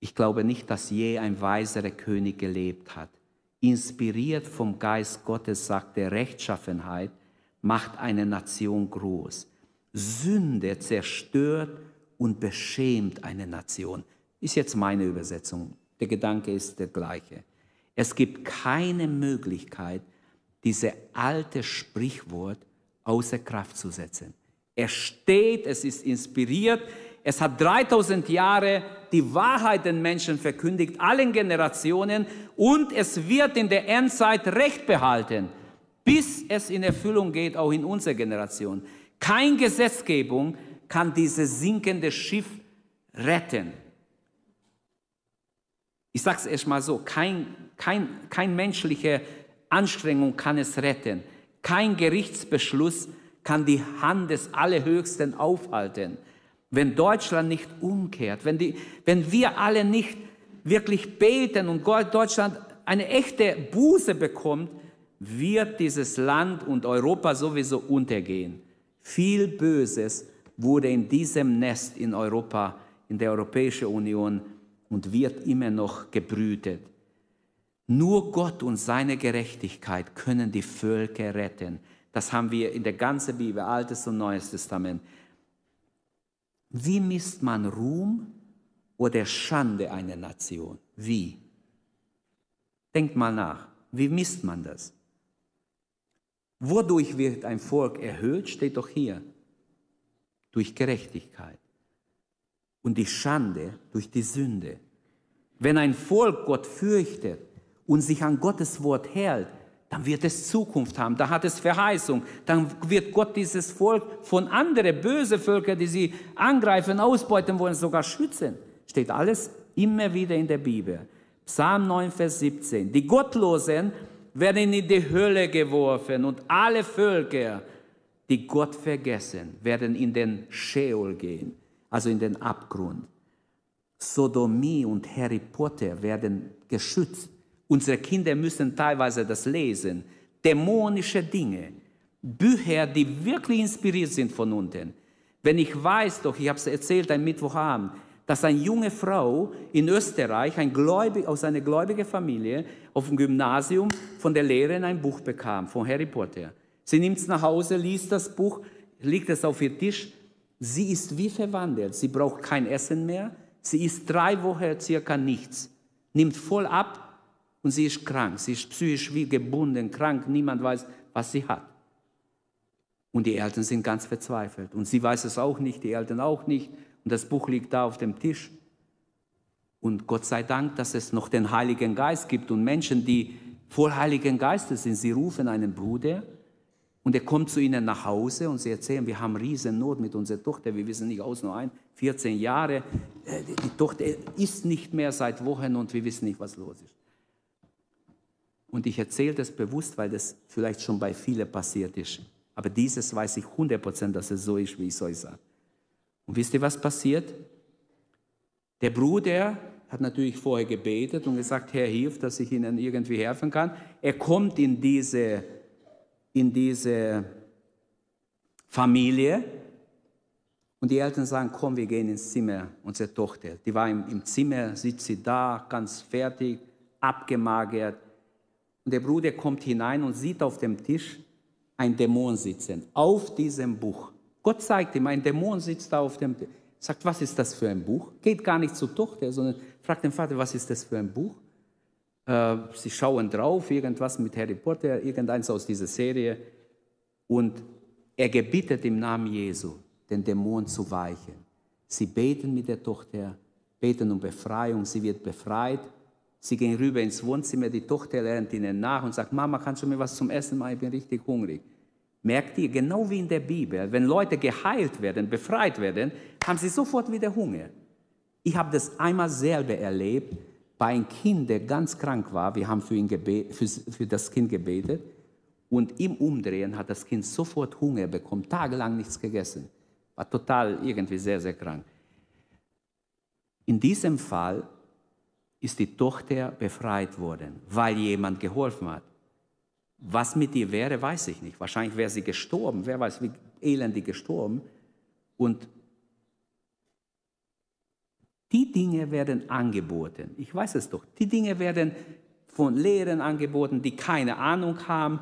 Ich glaube nicht, dass je ein weiserer König gelebt hat. Inspiriert vom Geist Gottes sagt er, Rechtschaffenheit macht eine Nation groß. Sünde zerstört und beschämt eine Nation. Ist jetzt meine Übersetzung. Der Gedanke ist der gleiche. Es gibt keine Möglichkeit, dieses alte Sprichwort außer Kraft zu setzen. Er steht, es ist inspiriert, es hat 3000 Jahre die Wahrheit den Menschen verkündigt, allen Generationen, und es wird in der Endzeit Recht behalten, bis es in Erfüllung geht, auch in unserer Generation. Keine Gesetzgebung kann dieses sinkende Schiff retten. Ich sage es erst mal so, kein, kein, kein menschlicher Anstrengung kann es retten. Kein Gerichtsbeschluss kann die Hand des Allerhöchsten aufhalten. Wenn Deutschland nicht umkehrt, wenn, die, wenn wir alle nicht wirklich beten und Deutschland eine echte Buße bekommt, wird dieses Land und Europa sowieso untergehen. Viel Böses wurde in diesem Nest in Europa, in der Europäischen Union und wird immer noch gebrütet. Nur Gott und seine Gerechtigkeit können die Völker retten. Das haben wir in der ganzen Bibel, Altes und Neues Testament. Wie misst man Ruhm oder Schande einer Nation? Wie? Denkt mal nach. Wie misst man das? Wodurch wird ein Volk erhöht, steht doch hier. Durch Gerechtigkeit. Und die Schande durch die Sünde. Wenn ein Volk Gott fürchtet, und sich an Gottes Wort hält, dann wird es Zukunft haben, da hat es Verheißung, dann wird Gott dieses Volk von anderen bösen Völkern, die sie angreifen, ausbeuten wollen, sogar schützen. Steht alles immer wieder in der Bibel. Psalm 9, Vers 17. Die Gottlosen werden in die Hölle geworfen und alle Völker, die Gott vergessen, werden in den Sheol gehen, also in den Abgrund. Sodomie und Harry Potter werden geschützt. Unsere Kinder müssen teilweise das lesen. Dämonische Dinge. Bücher, die wirklich inspiriert sind von unten. Wenn ich weiß doch, ich habe es erzählt am Mittwochabend, dass eine junge Frau in Österreich, ein Gläubig, aus einer gläubigen Familie, auf dem Gymnasium von der Lehrerin ein Buch bekam, von Harry Potter. Sie nimmt es nach Hause, liest das Buch, legt es auf ihr Tisch. Sie ist wie verwandelt. Sie braucht kein Essen mehr. Sie isst drei Wochen circa nichts. Nimmt voll ab und sie ist krank. Sie ist psychisch wie gebunden, krank. Niemand weiß, was sie hat. Und die Eltern sind ganz verzweifelt. Und sie weiß es auch nicht, die Eltern auch nicht. Und das Buch liegt da auf dem Tisch. Und Gott sei Dank, dass es noch den Heiligen Geist gibt und Menschen, die voll Heiligen Geistes sind. Sie rufen einen Bruder und er kommt zu ihnen nach Hause und sie erzählen, wir haben riesen Not mit unserer Tochter, wir wissen nicht aus, nur ein, 14 Jahre. Äh, die Tochter ist nicht mehr seit Wochen und wir wissen nicht, was los ist. Und ich erzähle das bewusst, weil das vielleicht schon bei vielen passiert ist. Aber dieses weiß ich 100%, dass es so ist, wie ich es euch sage. Und wisst ihr, was passiert? Der Bruder hat natürlich vorher gebetet und gesagt, Herr, hilf, dass ich Ihnen irgendwie helfen kann. Er kommt in diese, in diese Familie und die Eltern sagen, komm, wir gehen ins Zimmer, unsere Tochter. Die war im, im Zimmer, sitzt sie da, ganz fertig, abgemagert. Und der Bruder kommt hinein und sieht auf dem Tisch ein Dämon sitzen, auf diesem Buch. Gott zeigt ihm, ein Dämon sitzt da auf dem, sagt, was ist das für ein Buch? Geht gar nicht zur Tochter, sondern fragt den Vater, was ist das für ein Buch? Äh, sie schauen drauf, irgendwas mit Harry Potter, irgendeins aus dieser Serie. Und er gebietet im Namen Jesu, den Dämon zu weichen. Sie beten mit der Tochter, beten um Befreiung, sie wird befreit. Sie gehen rüber ins Wohnzimmer, die Tochter lernt ihnen nach und sagt, Mama, kannst du mir was zum Essen machen? Ich bin richtig hungrig. Merkt ihr, genau wie in der Bibel, wenn Leute geheilt werden, befreit werden, haben sie sofort wieder Hunger. Ich habe das einmal selber erlebt bei einem Kind, der ganz krank war. Wir haben für, ihn für, für das Kind gebetet. Und im Umdrehen hat das Kind sofort Hunger bekommen, tagelang nichts gegessen. War total irgendwie sehr, sehr krank. In diesem Fall ist die Tochter befreit worden, weil jemand geholfen hat. Was mit ihr wäre, weiß ich nicht. Wahrscheinlich wäre sie gestorben. Wer weiß, wie elendig gestorben. Und die Dinge werden angeboten. Ich weiß es doch. Die Dinge werden von Lehrern angeboten, die keine Ahnung haben.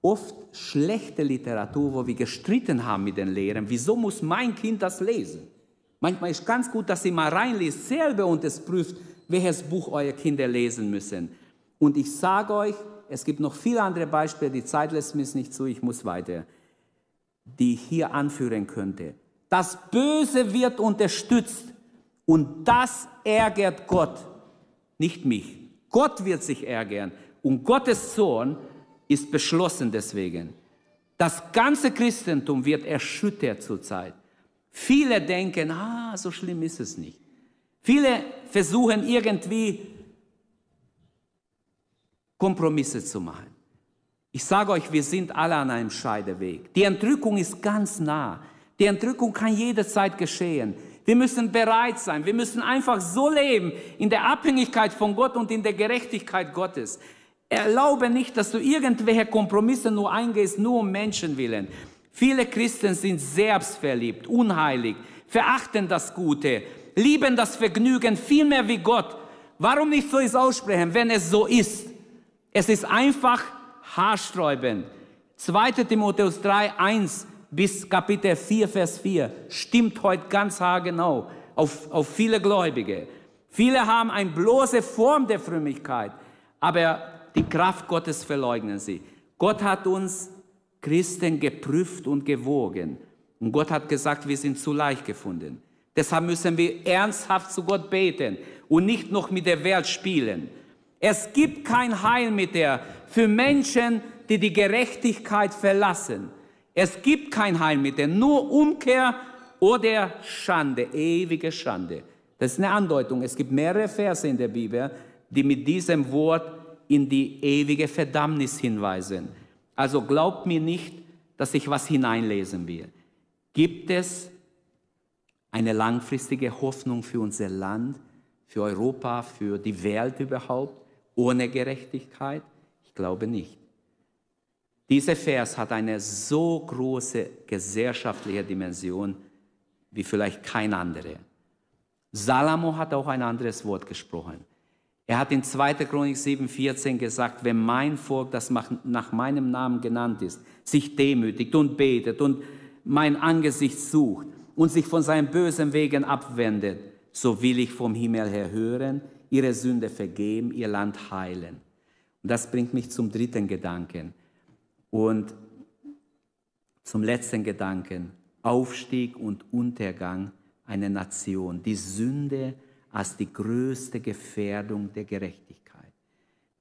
Oft schlechte Literatur, wo wir gestritten haben mit den Lehrern. Wieso muss mein Kind das lesen? Manchmal ist ganz gut, dass sie mal reinliest selber und es prüft, welches Buch eure Kinder lesen müssen. Und ich sage euch, es gibt noch viele andere Beispiele, die Zeit lässt mir nicht zu, ich muss weiter, die ich hier anführen könnte. Das Böse wird unterstützt und das ärgert Gott, nicht mich. Gott wird sich ärgern und Gottes Sohn ist beschlossen deswegen. Das ganze Christentum wird erschüttert zurzeit. Viele denken, ah, so schlimm ist es nicht. Viele versuchen irgendwie Kompromisse zu machen. Ich sage euch, wir sind alle an einem Scheideweg. Die Entrückung ist ganz nah. Die Entrückung kann jederzeit geschehen. Wir müssen bereit sein. Wir müssen einfach so leben in der Abhängigkeit von Gott und in der Gerechtigkeit Gottes. Erlaube nicht, dass du irgendwelche Kompromisse nur eingehst, nur um Menschen willen. Viele Christen sind selbstverliebt, unheilig, verachten das Gute, lieben das Vergnügen viel mehr wie Gott. Warum nicht so ist aussprechen, wenn es so ist? Es ist einfach haarsträubend. 2. Timotheus 3, 1 bis Kapitel 4, Vers 4 stimmt heute ganz haargenau auf, auf viele Gläubige. Viele haben eine bloße Form der Frömmigkeit, aber die Kraft Gottes verleugnen sie. Gott hat uns Christen geprüft und gewogen. Und Gott hat gesagt, wir sind zu leicht gefunden. Deshalb müssen wir ernsthaft zu Gott beten und nicht noch mit der Welt spielen. Es gibt kein Heilmittel für Menschen, die die Gerechtigkeit verlassen. Es gibt kein Heilmittel, nur Umkehr oder Schande, ewige Schande. Das ist eine Andeutung. Es gibt mehrere Verse in der Bibel, die mit diesem Wort in die ewige Verdammnis hinweisen. Also glaubt mir nicht, dass ich was hineinlesen will. Gibt es eine langfristige Hoffnung für unser Land, für Europa, für die Welt überhaupt? Ohne Gerechtigkeit? Ich glaube nicht. Dieser Vers hat eine so große gesellschaftliche Dimension wie vielleicht kein anderer. Salomo hat auch ein anderes Wort gesprochen. Er hat in 2. Chronik 7,14 gesagt, wenn mein Volk, das nach meinem Namen genannt ist, sich demütigt und betet und mein Angesicht sucht und sich von seinen bösen Wegen abwendet, so will ich vom Himmel her hören, ihre Sünde vergeben, ihr Land heilen. Und das bringt mich zum dritten Gedanken und zum letzten Gedanken. Aufstieg und Untergang einer Nation. Die Sünde als die größte Gefährdung der Gerechtigkeit.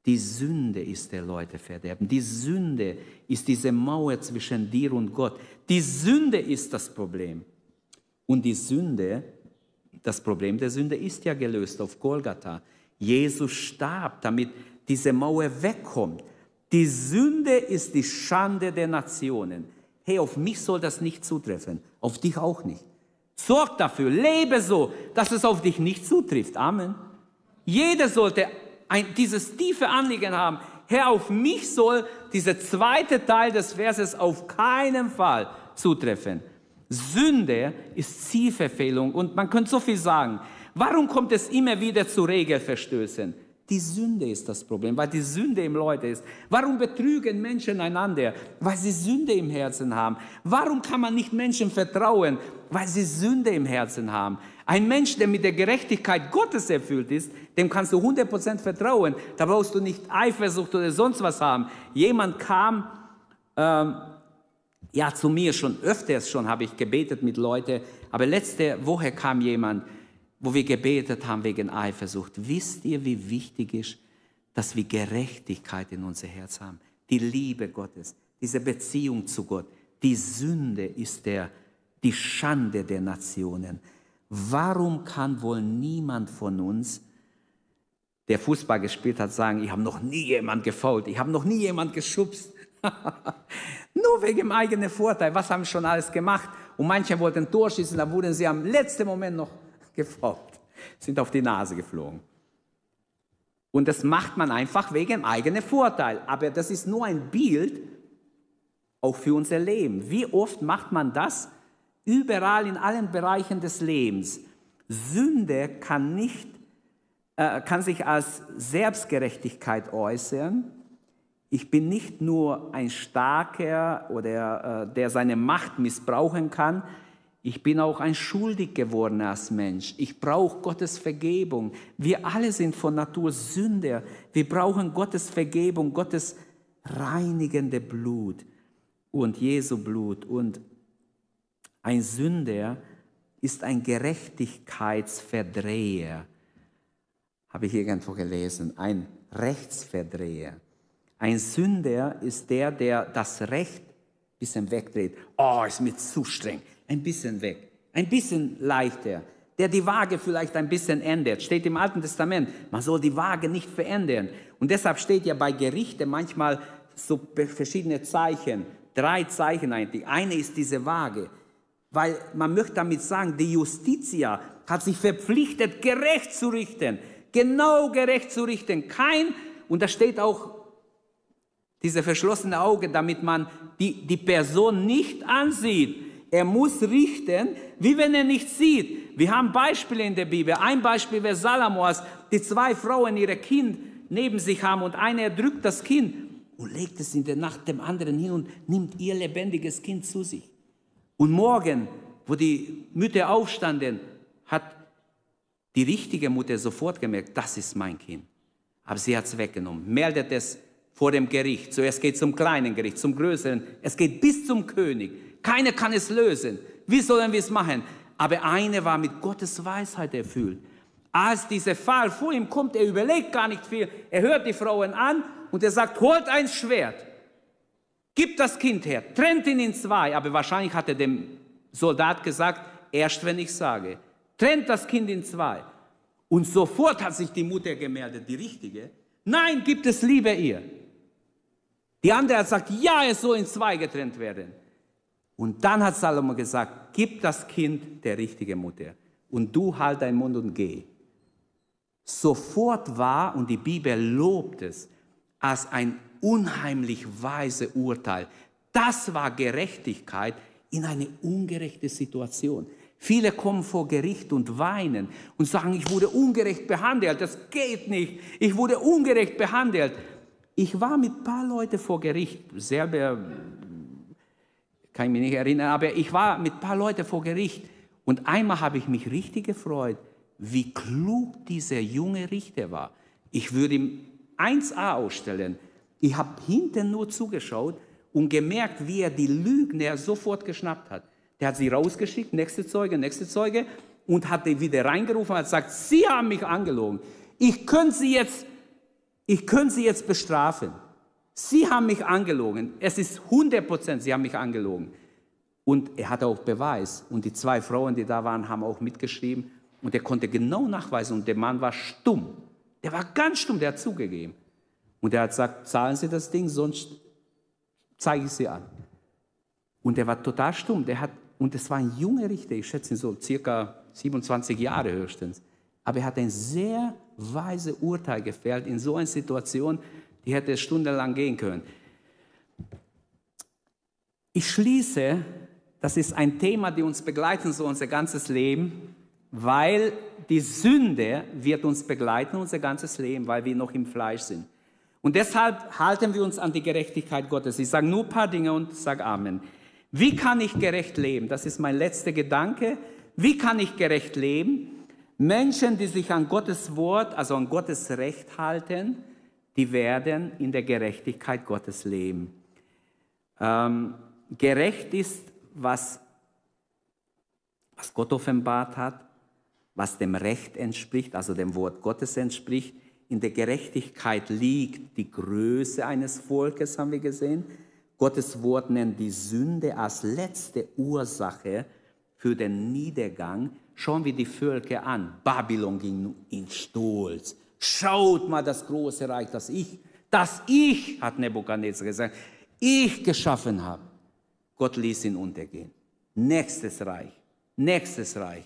Die Sünde ist der Leute verderben. Die Sünde ist diese Mauer zwischen dir und Gott. Die Sünde ist das Problem. Und die Sünde, das Problem der Sünde ist ja gelöst auf Golgatha. Jesus starb, damit diese Mauer wegkommt. Die Sünde ist die Schande der Nationen. Hey, auf mich soll das nicht zutreffen, auf dich auch nicht. Sorg dafür, lebe so, dass es auf dich nicht zutrifft. Amen. Jeder sollte ein, dieses tiefe Anliegen haben. Herr, auf mich soll dieser zweite Teil des Verses auf keinen Fall zutreffen. Sünde ist Zielverfehlung und man könnte so viel sagen. Warum kommt es immer wieder zu Regelverstößen? Die Sünde ist das Problem, weil die Sünde im Leute ist. Warum betrügen Menschen einander? Weil sie Sünde im Herzen haben. Warum kann man nicht Menschen vertrauen? Weil sie Sünde im Herzen haben. Ein Mensch, der mit der Gerechtigkeit Gottes erfüllt ist, dem kannst du 100% vertrauen. Da brauchst du nicht Eifersucht oder sonst was haben. Jemand kam, ähm, ja, zu mir schon öfters schon habe ich gebetet mit Leuten, aber letzte Woche kam jemand, wo wir gebetet haben wegen Eifersucht. Wisst ihr, wie wichtig ist, dass wir Gerechtigkeit in unser Herz haben? Die Liebe Gottes, diese Beziehung zu Gott. Die Sünde ist der, die Schande der Nationen. Warum kann wohl niemand von uns, der Fußball gespielt hat, sagen, ich habe noch nie jemand gefault, ich habe noch nie jemand geschubst. Nur wegen eigenen Vorteil. Was haben sie schon alles gemacht? Und manche wollten Tor schießen, da wurden sie am letzten Moment noch gefolgt, sind auf die Nase geflogen. Und das macht man einfach wegen eigenen Vorteil. Aber das ist nur ein Bild auch für unser Leben. Wie oft macht man das überall in allen Bereichen des Lebens? Sünde kann nicht äh, kann sich als Selbstgerechtigkeit äußern. Ich bin nicht nur ein Starker oder äh, der seine Macht missbrauchen kann, ich bin auch ein schuldig gewordener Mensch. Ich brauche Gottes Vergebung. Wir alle sind von Natur Sünder. Wir brauchen Gottes Vergebung, Gottes reinigende Blut und Jesu Blut. Und ein Sünder ist ein Gerechtigkeitsverdreher. Habe ich irgendwo gelesen. Ein Rechtsverdreher. Ein Sünder ist der, der das Recht ein bisschen wegdreht. Oh, ist mir zu streng ein bisschen weg, ein bisschen leichter, der die Waage vielleicht ein bisschen ändert. Steht im Alten Testament, man soll die Waage nicht verändern. Und deshalb steht ja bei Gerichten manchmal so verschiedene Zeichen, drei Zeichen eigentlich. Eine ist diese Waage, weil man möchte damit sagen, die Justitia hat sich verpflichtet, gerecht zu richten, genau gerecht zu richten. Kein, und da steht auch diese verschlossene Auge, damit man die, die Person nicht ansieht. Er muss richten, wie wenn er nicht sieht. Wir haben Beispiele in der Bibel. Ein Beispiel wäre Salomos, die zwei Frauen ihre Kind neben sich haben und eine erdrückt das Kind und legt es in der Nacht dem anderen hin und nimmt ihr lebendiges Kind zu sich. Und morgen, wo die Mütter aufstanden, hat die richtige Mutter sofort gemerkt, das ist mein Kind. Aber sie hat es weggenommen, meldet es vor dem Gericht. Zuerst geht es zum kleinen Gericht, zum größeren. Es geht bis zum König. Keiner kann es lösen. Wie sollen wir es machen? Aber einer war mit Gottes Weisheit erfüllt. Als dieser Fall vor ihm kommt, er überlegt gar nicht viel. Er hört die Frauen an und er sagt, holt ein Schwert. Gib das Kind her, trennt ihn in zwei. Aber wahrscheinlich hat er dem Soldat gesagt, erst wenn ich sage. Trennt das Kind in zwei. Und sofort hat sich die Mutter gemeldet, die richtige. Nein, gibt es lieber ihr. Die andere hat gesagt, ja, es soll in zwei getrennt werden. Und dann hat Salomo gesagt, gib das Kind der richtigen Mutter und du halt deinen Mund und geh. Sofort war, und die Bibel lobt es, als ein unheimlich weise Urteil. Das war Gerechtigkeit in eine ungerechte Situation. Viele kommen vor Gericht und weinen und sagen, ich wurde ungerecht behandelt, das geht nicht, ich wurde ungerecht behandelt. Ich war mit ein paar Leuten vor Gericht, selber kann ich mich nicht erinnern, aber ich war mit ein paar Leuten vor Gericht und einmal habe ich mich richtig gefreut, wie klug dieser junge Richter war. Ich würde ihm 1a ausstellen. Ich habe hinten nur zugeschaut und gemerkt, wie er die Lügner sofort geschnappt hat. Der hat sie rausgeschickt, nächste Zeuge, nächste Zeuge, und hat die wieder reingerufen und hat gesagt, Sie haben mich angelogen. Ich könnte Sie jetzt, ich könnte Sie jetzt bestrafen. Sie haben mich angelogen. Es ist 100 Prozent, Sie haben mich angelogen. Und er hatte auch Beweis. Und die zwei Frauen, die da waren, haben auch mitgeschrieben. Und er konnte genau nachweisen. Und der Mann war stumm. Der war ganz stumm, der hat zugegeben. Und er hat gesagt, zahlen Sie das Ding, sonst zeige ich Sie an. Und er war total stumm. Der hat, und es war ein junger Richter, ich schätze ihn so circa 27 Jahre höchstens. Aber er hat ein sehr weise Urteil gefällt in so einer Situation, die hätte stundenlang gehen können. Ich schließe, das ist ein Thema, das uns begleiten soll unser ganzes Leben, weil die Sünde wird uns begleiten unser ganzes Leben, weil wir noch im Fleisch sind. Und deshalb halten wir uns an die Gerechtigkeit Gottes. Ich sage nur ein paar Dinge und sage Amen. Wie kann ich gerecht leben? Das ist mein letzter Gedanke. Wie kann ich gerecht leben? Menschen, die sich an Gottes Wort, also an Gottes Recht halten, die werden in der Gerechtigkeit Gottes leben. Ähm, gerecht ist, was, was Gott offenbart hat, was dem Recht entspricht, also dem Wort Gottes entspricht. In der Gerechtigkeit liegt die Größe eines Volkes, haben wir gesehen. Gottes Wort nennt die Sünde als letzte Ursache für den Niedergang. Schauen wir die Völker an. Babylon ging in Stolz. Schaut mal das große Reich, das ich, das ich, hat Nebuchadnezzar gesagt, ich geschaffen habe. Gott ließ ihn untergehen. Nächstes Reich, nächstes Reich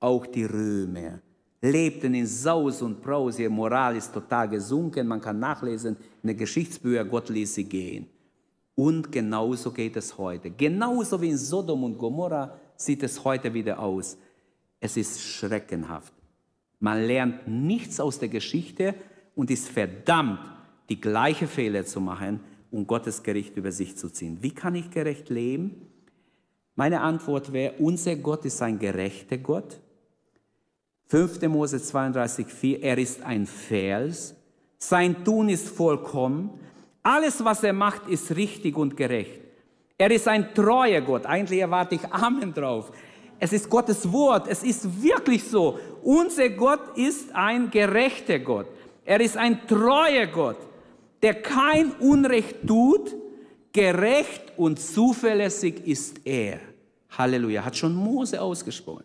auch die Römer lebten in Saus und Braus, ihre Moral ist total gesunken, man kann nachlesen in den Geschichtsbüchern, Gott ließ sie gehen. Und genauso geht es heute. Genauso wie in Sodom und Gomorra sieht es heute wieder aus. Es ist schreckenhaft. Man lernt nichts aus der Geschichte und ist verdammt, die gleiche Fehler zu machen und Gottes Gericht über sich zu ziehen. Wie kann ich gerecht leben? Meine Antwort wäre, unser Gott ist ein gerechter Gott. 5. Mose 32, 4, er ist ein Fels, sein Tun ist vollkommen, alles, was er macht, ist richtig und gerecht. Er ist ein treuer Gott, eigentlich erwarte ich Amen drauf. Es ist Gottes Wort, es ist wirklich so. Unser Gott ist ein gerechter Gott. Er ist ein treuer Gott, der kein Unrecht tut, gerecht und zuverlässig ist er. Halleluja, hat schon Mose ausgesprochen.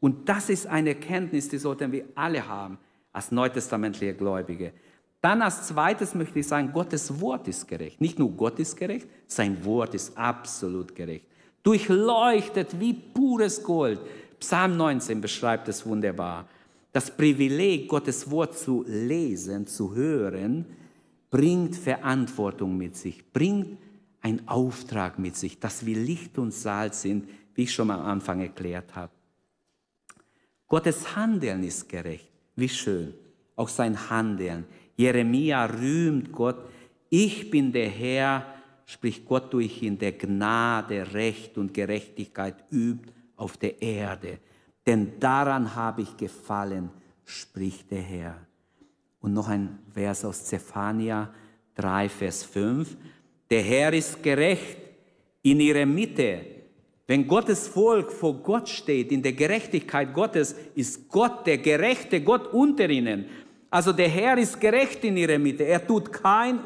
Und das ist eine Kenntnis, die sollten wir alle haben als neutestamentliche Gläubige. Dann als zweites möchte ich sagen, Gottes Wort ist gerecht. Nicht nur Gott ist gerecht, sein Wort ist absolut gerecht. Durchleuchtet wie pures Gold. Psalm 19 beschreibt es wunderbar. Das Privileg, Gottes Wort zu lesen, zu hören, bringt Verantwortung mit sich, bringt einen Auftrag mit sich, dass wir Licht und Salz sind, wie ich schon am Anfang erklärt habe. Gottes Handeln ist gerecht. Wie schön. Auch sein Handeln. Jeremia rühmt Gott. Ich bin der Herr, spricht Gott durch ihn, der Gnade, Recht und Gerechtigkeit übt auf der Erde. Denn daran habe ich gefallen, spricht der Herr. Und noch ein Vers aus Zephania 3, Vers 5. Der Herr ist gerecht in ihrer Mitte wenn Gottes Volk vor Gott steht, in der Gerechtigkeit Gottes, ist Gott der gerechte Gott unter ihnen. Also der Herr ist gerecht in ihrer Mitte. Er tut kein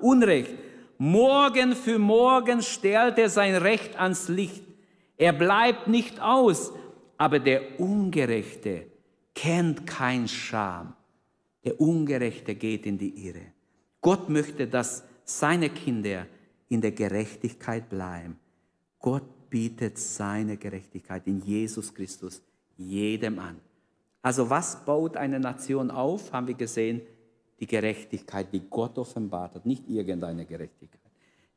Unrecht. Morgen für morgen stellt er sein Recht ans Licht. Er bleibt nicht aus. Aber der Ungerechte kennt kein Scham. Der Ungerechte geht in die Irre. Gott möchte, dass seine Kinder in der Gerechtigkeit bleiben. Gott bietet seine Gerechtigkeit in Jesus Christus jedem an. Also was baut eine Nation auf, haben wir gesehen, die Gerechtigkeit, die Gott offenbart hat, nicht irgendeine Gerechtigkeit.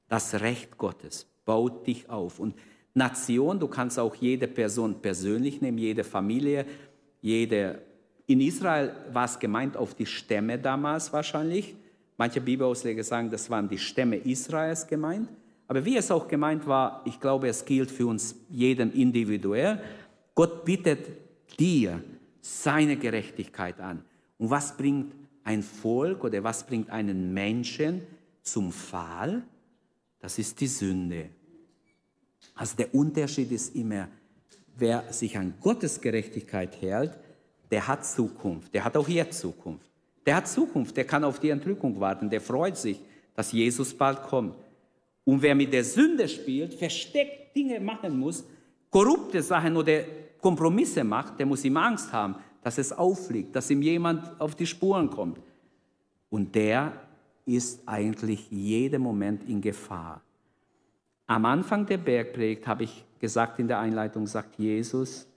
Das Recht Gottes baut dich auf. Und Nation, du kannst auch jede Person persönlich nehmen, jede Familie, jede. In Israel war es gemeint auf die Stämme damals wahrscheinlich. Manche Bibelausleger sagen, das waren die Stämme Israels gemeint. Aber wie es auch gemeint war, ich glaube, es gilt für uns jeden individuell. Gott bietet dir seine Gerechtigkeit an. Und was bringt ein Volk oder was bringt einen Menschen zum Fall? Das ist die Sünde. Also der Unterschied ist immer, wer sich an Gottes Gerechtigkeit hält, der hat Zukunft. Der hat auch jetzt Zukunft. Der hat Zukunft. Der kann auf die Entrückung warten. Der freut sich, dass Jesus bald kommt. Und wer mit der Sünde spielt, versteckt Dinge machen muss, korrupte Sachen oder Kompromisse macht, der muss ihm Angst haben, dass es auffliegt, dass ihm jemand auf die Spuren kommt. Und der ist eigentlich jeden Moment in Gefahr. Am Anfang der Bergpredigt habe ich gesagt in der Einleitung, sagt Jesus,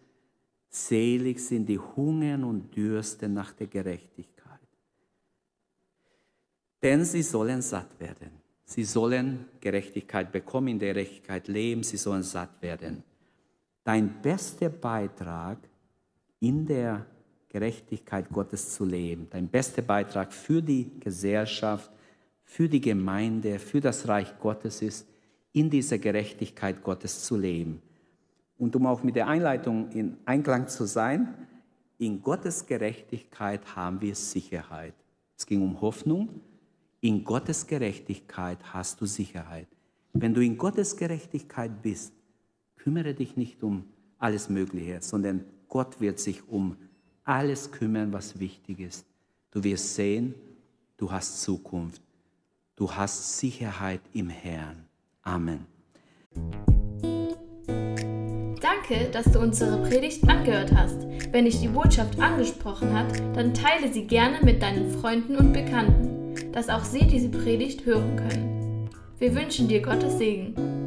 selig sind die hungern und dürsten nach der Gerechtigkeit. Denn sie sollen satt werden. Sie sollen Gerechtigkeit bekommen, in der Gerechtigkeit leben, sie sollen satt werden. Dein bester Beitrag in der Gerechtigkeit Gottes zu leben, dein bester Beitrag für die Gesellschaft, für die Gemeinde, für das Reich Gottes ist, in dieser Gerechtigkeit Gottes zu leben. Und um auch mit der Einleitung in Einklang zu sein, in Gottes Gerechtigkeit haben wir Sicherheit. Es ging um Hoffnung. In Gottes Gerechtigkeit hast du Sicherheit. Wenn du in Gottes Gerechtigkeit bist, kümmere dich nicht um alles Mögliche, sondern Gott wird sich um alles kümmern, was wichtig ist. Du wirst sehen, du hast Zukunft. Du hast Sicherheit im Herrn. Amen. Danke, dass du unsere Predigt angehört hast. Wenn dich die Botschaft angesprochen hat, dann teile sie gerne mit deinen Freunden und Bekannten, dass auch sie diese Predigt hören können. Wir wünschen dir Gottes Segen.